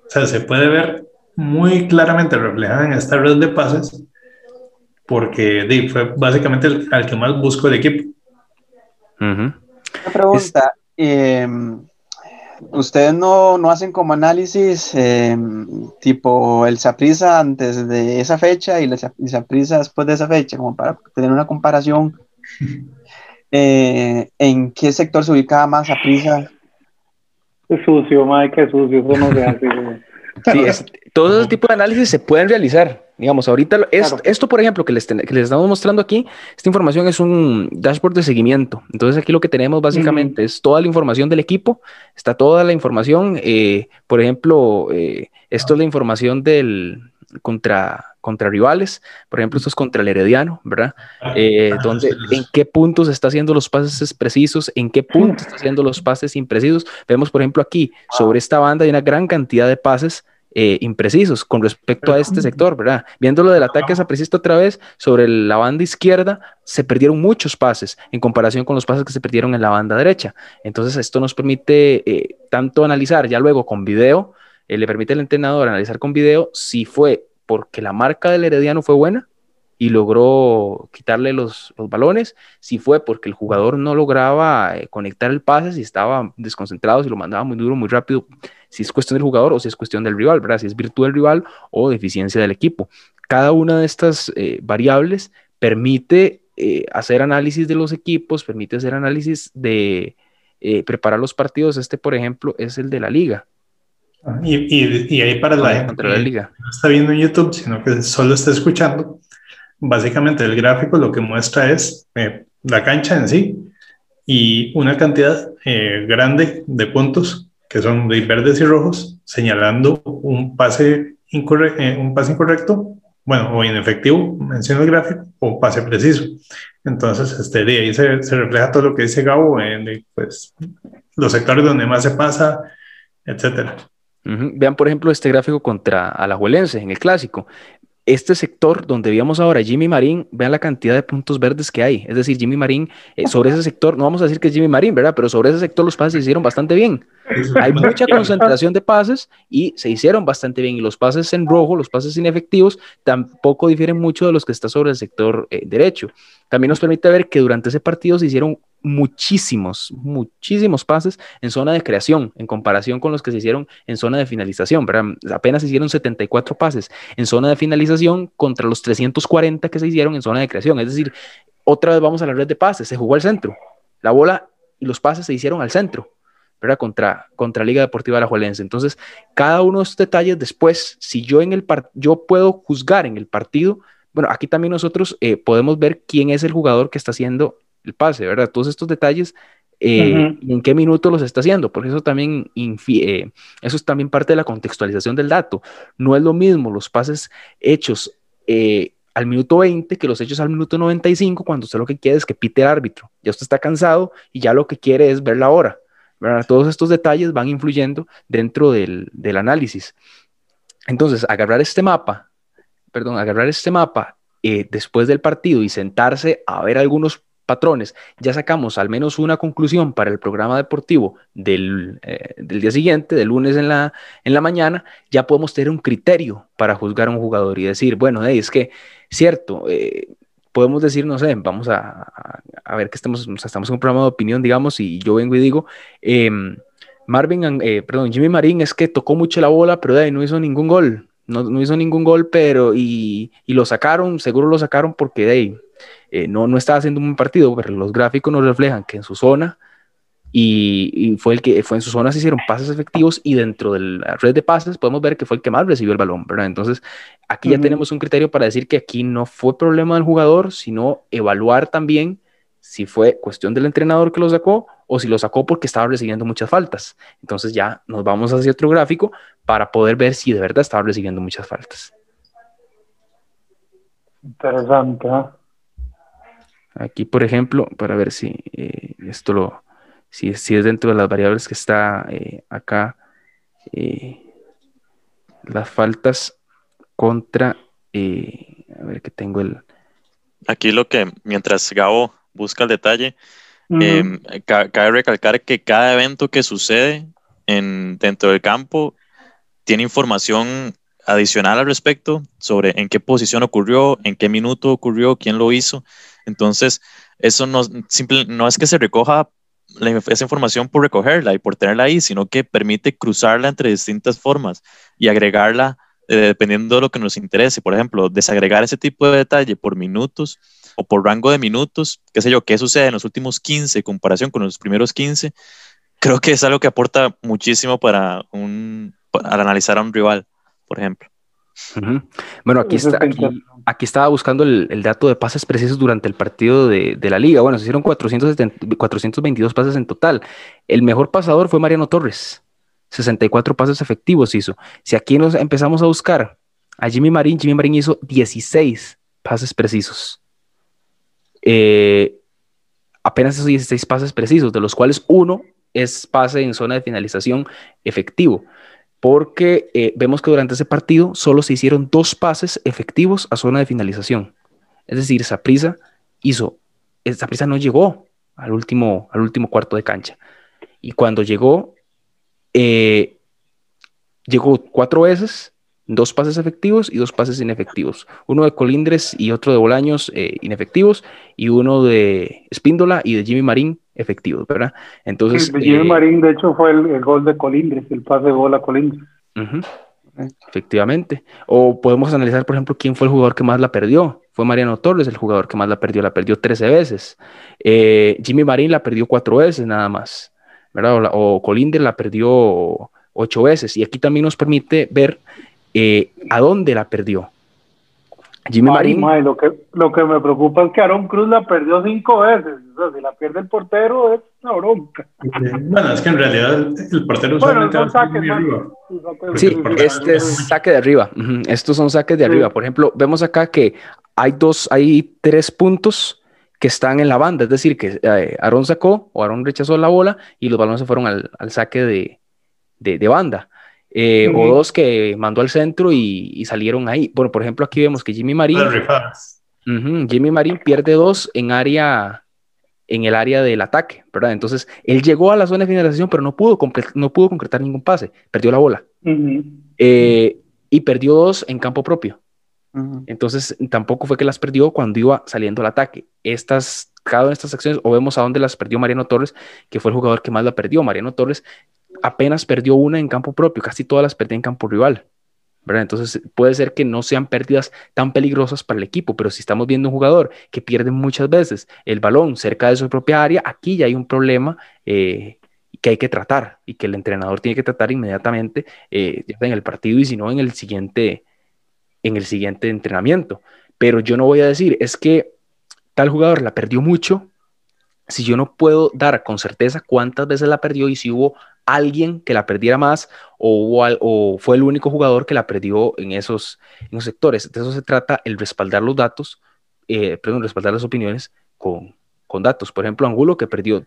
o sea, se puede ver muy claramente reflejada en esta red de pases, porque fue básicamente el, al que más busco el equipo. Una pregunta, em, ¿ustedes no, no, hacen como análisis em, tipo el Saprisa antes de esa fecha y el Saprisa después de esa fecha, como para tener una comparación? (laughs) Eh, ¿En qué sector se ubicaba más Saprisa? Es sucio, madre, qué sucio, eso no se hace. Sí, es, todo ese tipo de análisis se pueden realizar. Digamos, ahorita esto, por ejemplo, que les, que les, estamos mostrando aquí, esta información es un dashboard de seguimiento. Entonces aquí lo que tenemos básicamente es toda la información del equipo, está toda la información, eh, por ejemplo, eh, esto es la información del contra, contra rivales, por ejemplo, esto es contra el Herediano, ¿verdad? Eh, ah, donde, en qué puntos está haciendo los pases precisos, en qué puntos está haciendo los pases imprecisos. Vemos, por ejemplo, aquí, sobre esta banda hay una gran cantidad de pases eh, imprecisos con respecto a este sector, ¿verdad? Viéndolo del ataque a preciso otra vez, sobre la banda izquierda se perdieron muchos pases en comparación con los pases que se perdieron en la banda derecha. Entonces, esto nos permite eh, tanto analizar ya luego con video, eh, le permite al entrenador analizar con video si fue porque la marca del Herediano fue buena y logró quitarle los, los, balones, si fue porque el jugador no lograba conectar el pase, si estaba desconcentrado, si lo mandaba muy duro, muy rápido, si es cuestión del jugador o si es cuestión del rival, ¿verdad? Si es virtud del rival o deficiencia del equipo. Cada una de estas eh, variables permite eh, hacer análisis de los equipos, permite hacer análisis de eh, preparar los partidos. Este, por ejemplo, es el de la liga. Ah, y, y, ahí para la la liga. no está viendo en YouTube, sino que solo está escuchando, básicamente el gráfico lo que muestra es la cancha en sí y una cantidad grande de puntos que son verdes y rojos, señalando un pase, eh, un pase incorrecto, bueno, o inefectivo, menciona el gráfico, o pase preciso. Entonces, este, de ahí se, refleja todo lo que dice Gabo, en pues, los sectores donde más se pasa, etcétera. Vean, por ejemplo, este gráfico contra Alajuelense en el clásico este sector donde veíamos ahora Jimmy Marín, vean la cantidad de puntos verdes que hay. Es decir, Jimmy Marín, eh, sobre ese sector, no vamos a decir que es Jimmy Marín, ¿verdad? Pero sobre ese sector los pases se hicieron bastante bien. Hay mucha concentración de pases y se hicieron bastante bien. Y los pases en rojo, los pases inefectivos, tampoco difieren mucho de los que está sobre el sector eh, derecho. También nos permite ver que durante ese partido se hicieron muchísimos, muchísimos pases en zona de creación en comparación con los que se hicieron en zona de finalización, ¿verdad? Apenas se hicieron 74 pases en zona de finalización contra los 340 que se hicieron en zona de creación. Es decir, otra vez vamos a la red de pases, se jugó al centro. La bola y los pases se hicieron al centro, ¿verdad? Contra, contra Liga Deportiva Alajuelense. Entonces, cada uno de estos detalles después, si yo en el yo puedo juzgar en el partido, bueno, aquí también nosotros eh, podemos ver quién es el jugador que está haciendo el pase, ¿verdad? Todos estos detalles, eh, en qué minuto los está haciendo, porque eso también, eh, eso es también parte de la contextualización del dato. No es lo mismo los pases hechos eh, al minuto 20 que los hechos al minuto 95 cuando usted lo que quiere es que pite el árbitro. Ya usted está cansado y ya lo que quiere es ver la hora. ¿verdad? Todos estos detalles van influyendo dentro del, del análisis. Entonces, agarrar este mapa perdón, agarrar este mapa eh, después del partido y sentarse a ver algunos patrones, ya sacamos al menos una conclusión para el programa deportivo del, eh, del, día siguiente, del lunes en la, en la mañana, ya podemos tener un criterio para juzgar a un jugador y decir, bueno, hey, es que, cierto, eh, podemos decir, no sé, vamos a, a, ver que estamos, estamos en un programa de opinión, digamos, y yo vengo y digo, eh, Marvin, eh, perdón, Jimmy Marín es que tocó mucho la bola, pero de ahí no hizo ningún gol, no, no hizo ningún gol, pero y, y, lo sacaron, seguro lo sacaron porque de ahí eh, no, no estaba haciendo un buen partido, pero los gráficos nos reflejan que en su zona y, y, fue el que fue en su zona se hicieron pases efectivos y dentro de la red de pases podemos ver que fue el que más recibió el balón, ¿verdad? Entonces, aquí uh -huh. ya tenemos un criterio para decir que aquí no fue problema del jugador, sino evaluar también si fue cuestión del entrenador que lo sacó o si lo sacó porque estaba recibiendo muchas faltas. Entonces ya nos vamos hacia otro gráfico para poder ver si de verdad estaba recibiendo muchas faltas. Interesante. ¿eh? Aquí, por ejemplo, para ver si eh, esto lo, si, si, es dentro de las variables que está eh, acá, eh, las faltas contra, a ver que tengo el... Aquí lo que, mientras Gabo busca el detalle, uh -huh. ca cabe recalcar que cada evento que sucede en, dentro del campo tiene información adicional al respecto sobre en qué posición ocurrió, en qué minuto ocurrió, quién lo hizo. Entonces, eso no, simple, no es que se recoja la, esa información por recogerla y por tenerla ahí, sino que permite cruzarla entre distintas formas y agregarla eh, dependiendo de lo que nos interese. Por ejemplo, desagregar ese tipo de detalle por minutos o por rango de minutos, qué sé yo, qué sucede en los últimos 15 en comparación con los primeros 15, creo que es algo que aporta muchísimo para, un, para analizar a un rival, por ejemplo. Uh -huh. Bueno, aquí, está, aquí, aquí, estaba buscando el, dato de pases precisos durante el partido de, de la liga. Bueno, se hicieron 470, 422 pases en total. El mejor pasador fue Mariano Torres. 64 pases efectivos hizo. Si aquí nos empezamos a buscar a Jimmy Marín, Jimmy Marín hizo 16 pases precisos. Eh, apenas esos 16 pases precisos, de los cuales uno es pase en zona de finalización efectivo porque eh, vemos que durante ese partido solo se hicieron dos pases efectivos a zona de finalización. Es decir, Saprisa hizo, Saprisa no llegó al último, al último cuarto de cancha. Y cuando llegó, eh, llegó cuatro veces, dos pases efectivos y dos pases inefectivos. Uno de Colindres y otro de Bolaños eh, inefectivos, y uno de Espíndola y de Jimmy Marín efectivos, ¿verdad? Entonces. Sí, Jimmy eh, Marín, de hecho, fue el, el, gol de Colindres, el pase de gol a Colindres. Uh -huh. Efectivamente. O podemos analizar, por ejemplo, quién fue el jugador que más la perdió. Fue Mariano Torres el jugador que más la perdió, la perdió 13 veces. Eh, Jimmy Marín la perdió cuatro veces nada más, ¿verdad? O, la, o Colindres la perdió ocho veces. Y aquí también nos permite ver eh, a dónde la perdió. Jimmy Marín. May, lo, que, lo que me preocupa es que Aaron Cruz la perdió cinco veces. O sea, si la pierde el portero es una bronca. Bueno, es que en realidad el portero bueno, son saques, muy arriba. Sí, este es saque de arriba. Uh -huh. Estos son saques de sí. arriba. Por ejemplo, vemos acá que hay dos, hay tres puntos que están en la banda. Es decir, que eh, Aaron sacó o Aaron rechazó la bola y los balones se fueron al, al saque de, de, de banda. Eh, uh -huh. o dos que mandó al centro y, y, salieron ahí. Bueno, por ejemplo, aquí vemos que Jimmy Marín. Uh -huh, Jimmy Marín pierde dos en área en el área del ataque, ¿verdad? Entonces, él llegó a la zona de finalización, pero no pudo, no pudo concretar ningún pase, perdió la bola. Uh -huh. eh, y perdió dos en campo propio. Entonces, tampoco fue que las perdió cuando iba saliendo al ataque. Estas, cada una de estas acciones, o vemos a dónde las perdió Mariano Torres, que fue el jugador que más la perdió. Mariano Torres apenas perdió una en campo propio, casi todas las perdió en campo rival. ¿verdad? Entonces puede ser que no sean pérdidas tan peligrosas para el equipo, pero si estamos viendo un jugador que pierde muchas veces el balón cerca de su propia área, aquí ya hay un problema eh, que hay que tratar y que el entrenador tiene que tratar inmediatamente eh, en el partido y si no en el siguiente en el siguiente entrenamiento. Pero yo no voy a decir, es que tal jugador la perdió mucho, si yo no puedo dar con certeza cuántas veces la perdió y si hubo alguien que la perdiera más o, o fue el único jugador que la perdió en esos, en esos sectores. De eso se trata el respaldar los datos, eh, perdón, respaldar las opiniones con, con datos. Por ejemplo, Angulo que perdió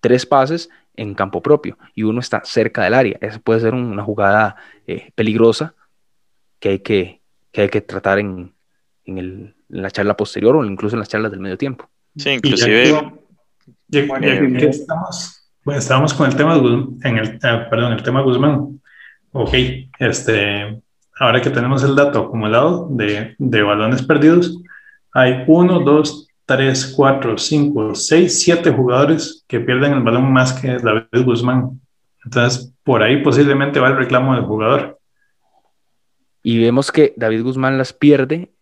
tres pases en campo propio y uno está cerca del área. Esa puede ser una jugada eh, peligrosa que hay que, que hay que tratar en, en, el, en, la charla posterior o incluso en las charlas del medio tiempo. Sí, inclusive... Ya, ya, ya, estamos, bueno, estábamos con el tema, en el, eh, perdón, el tema Guzmán. Ok, este, ahora que tenemos el dato acumulado de, de balones perdidos, hay uno, dos, tres, cuatro, cinco, seis, siete jugadores que pierden el balón más que David Guzmán. Entonces, por ahí posiblemente va el reclamo del jugador. Y vemos que David Guzmán las pierde,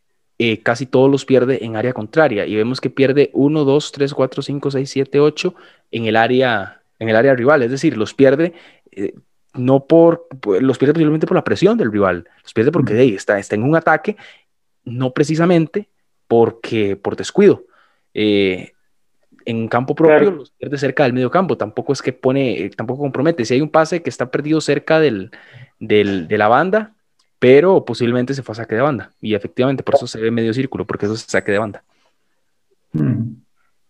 eh, casi todos los pierde en área contraria. Y vemos que pierde 1, 2, 3, 4, 5, 6, 7, 8 en el área, en el área rival. Es decir, los pierde eh, no por, los pierde posiblemente por la presión del rival, los pierde porque está, está en un ataque, no precisamente porque por descuido. Eh, en campo propio los pierde cerca del medio campo, tampoco es que pone, tampoco compromete. Si hay un pase que está perdido cerca del, del, de la banda, pero posiblemente se fue a saque de banda. Y efectivamente, por eso se ve medio círculo, porque eso es saque de banda. Mm.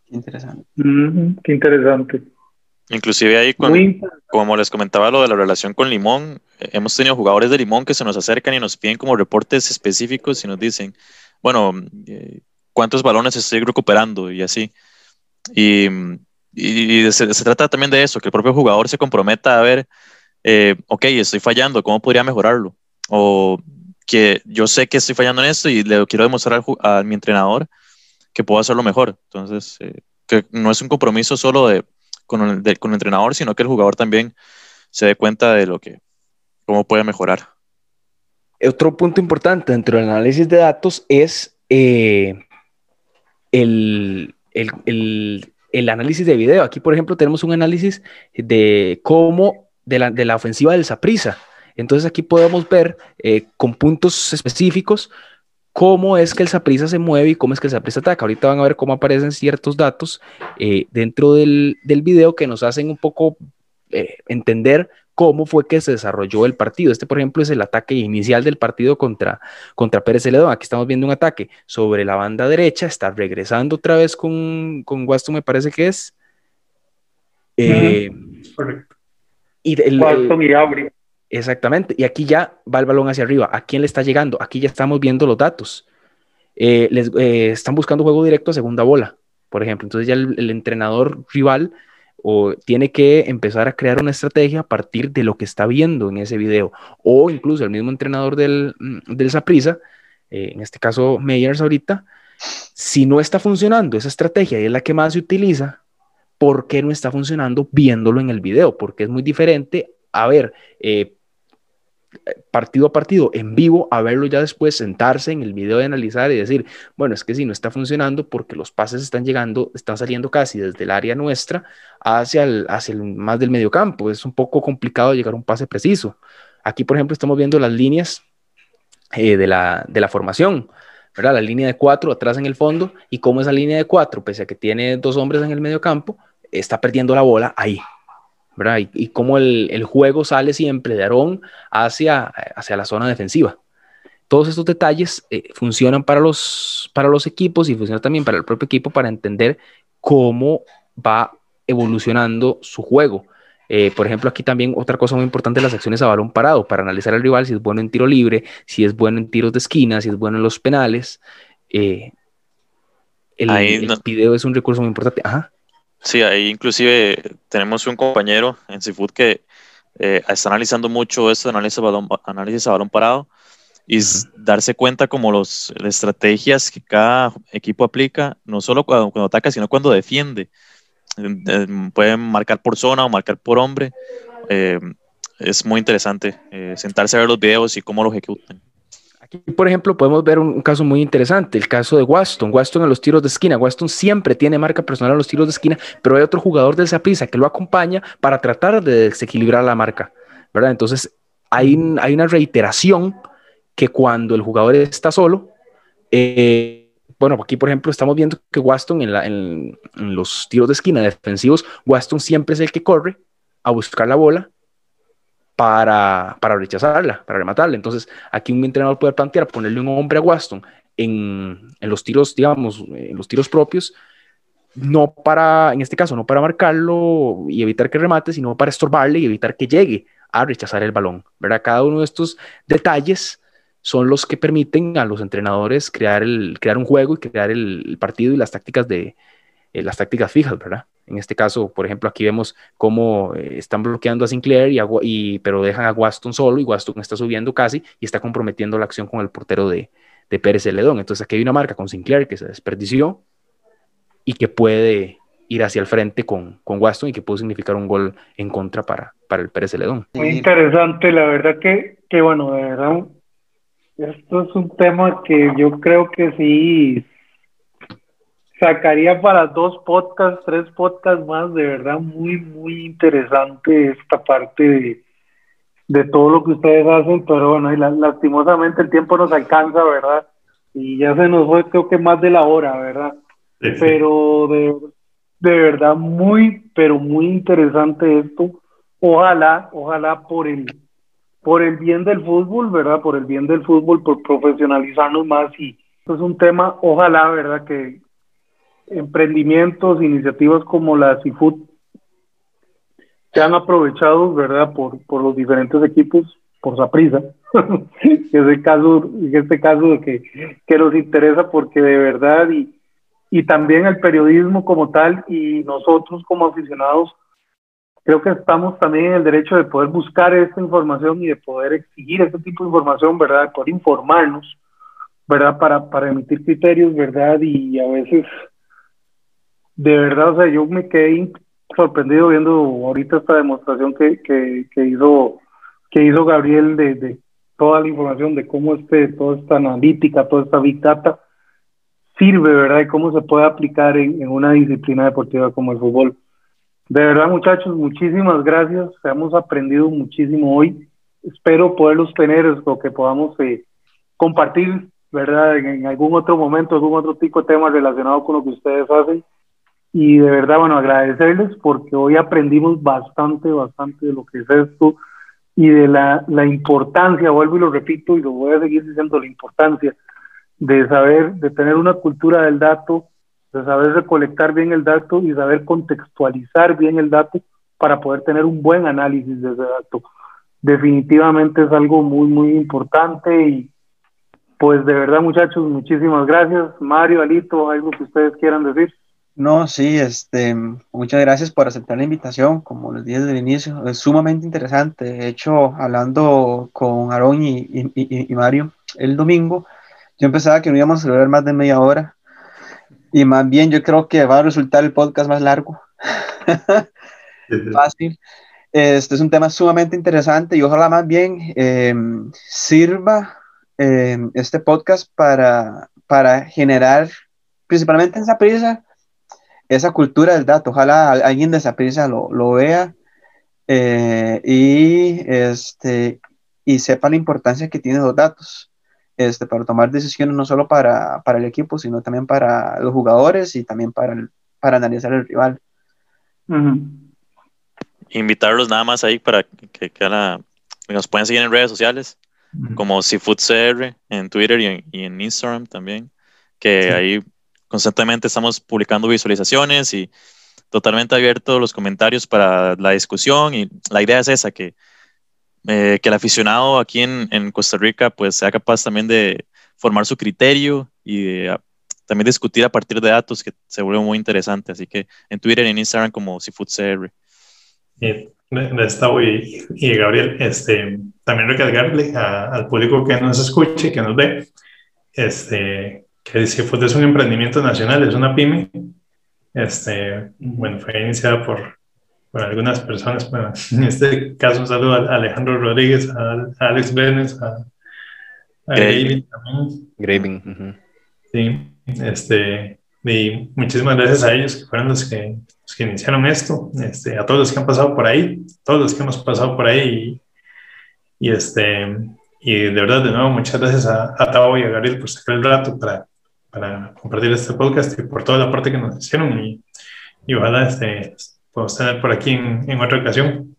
Interesante. qué interesante. Inclusive ahí, como les comentaba lo de la relación con Limón, hemos tenido jugadores de Limón que se nos acercan y nos piden como reportes específicos y nos dicen, bueno, eh, ¿cuántos balones estoy recuperando? Y así. Y, se, trata también de eso, que el propio jugador se comprometa a ver, eh, ok, estoy fallando, ¿cómo podría mejorarlo? O que yo sé que estoy fallando en esto y le quiero demostrar a mi entrenador que puedo hacerlo mejor. Entonces, eh, que no es un compromiso solo de con el, con el entrenador, sino que el jugador también se dé cuenta de lo que, cómo puede mejorar. Otro punto importante dentro del análisis de datos es eh, el, el, el, el, análisis de video. Aquí, por ejemplo, tenemos un análisis de cómo, de la, de la ofensiva del Saprisa. Entonces aquí podemos ver eh, con puntos específicos cómo es que el Saprisa se mueve y cómo es que el Saprisa ataca. Ahorita van a ver cómo aparecen ciertos datos eh, dentro del, del, video que nos hacen un poco eh, entender cómo fue que se desarrolló el partido. Este, por ejemplo, es el ataque inicial del partido contra, contra Pérez Celedón. Aquí estamos viendo un ataque sobre la banda derecha, está regresando otra vez con, con Guasto, me parece que es. Eh, Correcto. Y el, y Exactamente. Y aquí ya va el balón hacia arriba. ¿A quién le está llegando? Aquí ya estamos viendo los datos. Eh, les, eh, están buscando juego directo a segunda bola, por ejemplo. Entonces ya el, entrenador rival o tiene que empezar a crear una estrategia a partir de lo que está viendo en ese video. O incluso el mismo entrenador del, mm, del Saprisa, eh, en este caso Meyers ahorita, si no está funcionando esa estrategia y es la que más se utiliza, ¿por qué no está funcionando viéndolo en el video? Porque es muy diferente a ver partido a partido en vivo a verlo ya después, sentarse en el video de analizar y decir, bueno, es que si no está funcionando porque los pases están llegando, están saliendo casi desde el área nuestra hacia el, hacia más del medio campo. Es un poco complicado llegar a un pase preciso. Aquí, por ejemplo, estamos viendo las líneas eh, de, la, de la formación. ¿verdad? La línea de cuatro atrás en el fondo y cómo esa línea de cuatro, pese a que tiene dos hombres en el medio campo, está perdiendo la bola ahí, ¿verdad? Y, y cómo el, el, juego sale siempre de Aarón hacia, hacia la zona defensiva. Todos estos detalles eh, funcionan para los, para los equipos y funcionan también para el propio equipo para entender cómo va evolucionando su juego. Eh, por ejemplo, aquí también otra cosa muy importante, las acciones a balón parado, para analizar al rival si es bueno en tiro libre, si es bueno en tiros de esquina, si es bueno en los penales. Eh, el, el no. video es un recurso muy importante. Ajá. Sí, ahí inclusive tenemos un compañero en Seafood que eh, está analizando mucho esto, análisis a balón, análisis a balón parado y uh -huh. darse cuenta como los, las estrategias que cada equipo aplica, no solo cuando, cuando ataca, sino cuando defiende. Eh, pueden marcar por zona o marcar por hombre. Eh, es muy interesante eh, sentarse a ver los videos y cómo lo ejecutan. Aquí, por ejemplo, podemos ver un, caso muy interesante, el caso de Waston. Waston en los tiros de esquina. Waston siempre tiene marca personal en los tiros de esquina, pero hay otro jugador del Saprissa que lo acompaña para tratar de desequilibrar la marca, ¿verdad? Entonces, hay, una reiteración que cuando el jugador está solo, eh, bueno, aquí por ejemplo estamos viendo que Waston en, en los tiros de esquina defensivos, Waston siempre es el que corre a buscar la bola para, para rechazarla, para rematarla. Entonces, aquí un entrenador puede plantear ponerle un hombre a Waston en, en, los tiros, digamos, en los tiros propios, no para, en este caso, no para marcarlo y evitar que remate, sino para estorbarle y evitar que llegue a rechazar el balón, ¿verdad? Cada uno de estos detalles son los que permiten a los entrenadores crear, el, crear un juego y crear el, partido y las tácticas, de, eh, las tácticas fijas, ¿verdad? En este caso, por ejemplo, aquí vemos cómo eh, están bloqueando a Sinclair, y, y, pero dejan a Waston solo y Waston está subiendo casi y está comprometiendo la acción con el portero de, de Pérez Celedón. Entonces aquí hay una marca con Sinclair que se desperdició y que puede ir hacia el frente con, con Waston y que puede significar un gol en contra para, para el Pérez Celedón. Muy interesante, la verdad que, que bueno, de verdad esto es un tema que yo creo que sí sacaría para dos podcasts, tres podcasts más, de verdad muy, muy interesante esta parte de, todo lo que ustedes hacen, pero bueno, y lastimosamente el tiempo nos alcanza, ¿verdad? Y ya se nos fue creo que más de la hora, ¿verdad? Pero de, de verdad muy, pero muy interesante esto. Ojalá, ojalá por el por el bien del fútbol, ¿verdad? Por el bien del fútbol, por profesionalizarnos más y esto es un tema, ojalá, ¿verdad? Que emprendimientos, iniciativas como la Seafood sean aprovechados, ¿verdad? Por, por los diferentes equipos, por Saprisa, (laughs) que es el caso, este caso que, que nos interesa porque de verdad y, y también el periodismo como tal y nosotros como aficionados creo que estamos también en el derecho de poder buscar esta información y de poder exigir este tipo de información, ¿verdad? De poder informarnos, ¿verdad? Para, para emitir criterios, ¿verdad? Y a veces, de verdad, o sea, yo me quedé sorprendido viendo ahorita esta demostración que, que, hizo que hizo Gabriel de, toda la información de cómo este, toda esta analítica, toda esta big data sirve, ¿verdad? Y cómo se puede aplicar en, en una disciplina deportiva como el fútbol. De verdad, muchachos, muchísimas gracias. Hemos aprendido muchísimo hoy. Espero poderlos tener o que podamos eh, compartir, ¿verdad? En, algún otro momento, algún otro tipo de tema relacionado con lo que ustedes hacen. Y de verdad, bueno, agradecerles porque hoy aprendimos bastante, bastante de lo que es esto y de la, la importancia, vuelvo y lo repito y lo voy a seguir diciendo, la importancia de saber, de tener una cultura del dato, de saber recolectar bien el dato y saber contextualizar bien el dato para poder tener un buen análisis de ese dato. Definitivamente es algo muy, muy importante y pues de verdad muchachos, muchísimas gracias. Mario, Alito, algo que ustedes quieran decir. No, sí, este, muchas gracias por aceptar la invitación, como les dije desde el inicio, es sumamente interesante. De hecho, hablando con Aarón y, y, y Mario el domingo, yo empezaba que no íbamos a durar más de media hora y más bien yo creo que va a resultar el podcast más largo. (laughs) Fácil. Este es un tema sumamente interesante y ojalá más bien em, sirva em, este podcast para, para generar, principalmente en esa prisa, esa cultura del dato. Ojalá alguien de esa prisa lo, lo vea eh, y, este, y sepa la importancia que tienen los datos este, para tomar decisiones no solo para, para, el equipo, sino también para los jugadores y también para, el, para analizar el rival. Invitarlos nada más ahí para que, que nos puedan seguir en redes sociales, como SeafoodCR en Twitter y en, y en, Instagram también, que ahí constantemente estamos publicando visualizaciones y totalmente abiertos los comentarios para la discusión y la idea es esa, que eh, que el aficionado aquí en, en, Costa Rica pues sea capaz también de formar su criterio y de, también discutir a partir de datos que se vuelve muy interesante. Así que en Twitter y en Instagram como SeafoodCR. Y, y, y Gabriel, este, también recalcarle al público que nos escuche, que nos ve, este, que Seafood es un emprendimiento nacional, es una pyme. Este, bueno, fue iniciada por para algunas personas. Bueno, en este caso, un saludo a Alejandro Rodríguez, a, Alex Benes, a, a Graving también. Graving. Sí, este, y muchísimas gracias a ellos que fueron los que, los que iniciaron esto, este, a todos los que han pasado por ahí, todos los que hemos pasado por ahí. Y, y este, y de verdad, de nuevo, muchas gracias a, a Tavo y a Gabriel por sacar el rato para, para compartir este podcast y por toda la parte que nos hicieron. Y, y ojalá este, podemos tener por aquí en, otra ocasión.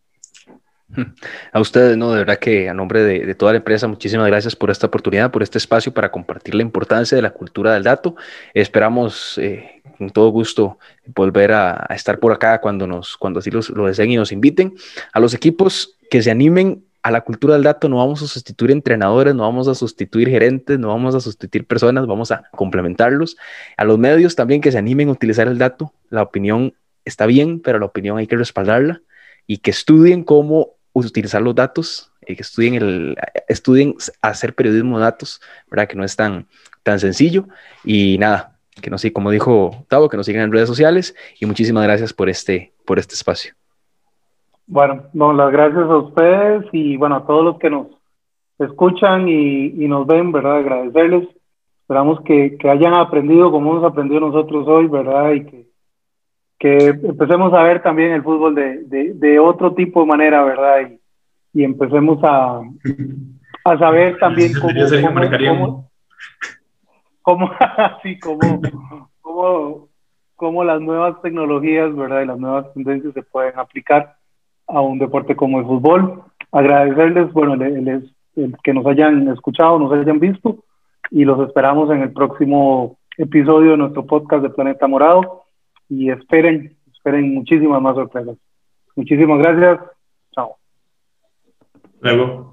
(laughs) A ustedes, no, de verdad que a nombre de, toda la empresa, muchísimas gracias por esta oportunidad, por este espacio para compartir la importancia de la cultura del dato. Esperamos eh, con todo gusto volver a, estar por acá cuando, nos, cuando así lo deseen y nos inviten. A los equipos que se animen a la cultura del dato no vamos a sustituir entrenadores, no vamos a sustituir gerentes, no vamos a sustituir personas, vamos a complementarlos. A los medios también que se animen a utilizar el dato, la opinión está bien, pero la opinión hay que respaldarla y que estudien cómo utilizar los datos, y que estudien, el, estudien hacer periodismo de datos, ¿verdad? Que no es tan, tan sencillo. Y nada, que no sé, como dijo Tavo, que nos sigan en redes sociales y muchísimas gracias por este, por este espacio. Bueno, no, las gracias a ustedes y bueno, a todos los que nos escuchan y, nos ven, ¿verdad? Agradecerles. Esperamos que, hayan aprendido como hemos aprendido nosotros hoy, ¿verdad? Y que, que empecemos a ver también el fútbol de, otro tipo de manera, ¿verdad? Y, y empecemos a, a saber (laughs) también cómo, cómo, (laughs) cómo, así, cómo, cómo, cómo las nuevas tecnologías, ¿verdad? Y las nuevas tendencias se pueden aplicar a un deporte como el fútbol. Agradecerles, bueno, el, que nos hayan escuchado, nos hayan visto y los esperamos en el próximo episodio de nuestro podcast de Planeta Morado y esperen, esperen muchísimas más sorpresas. Muchísimas gracias. Chao. Luego.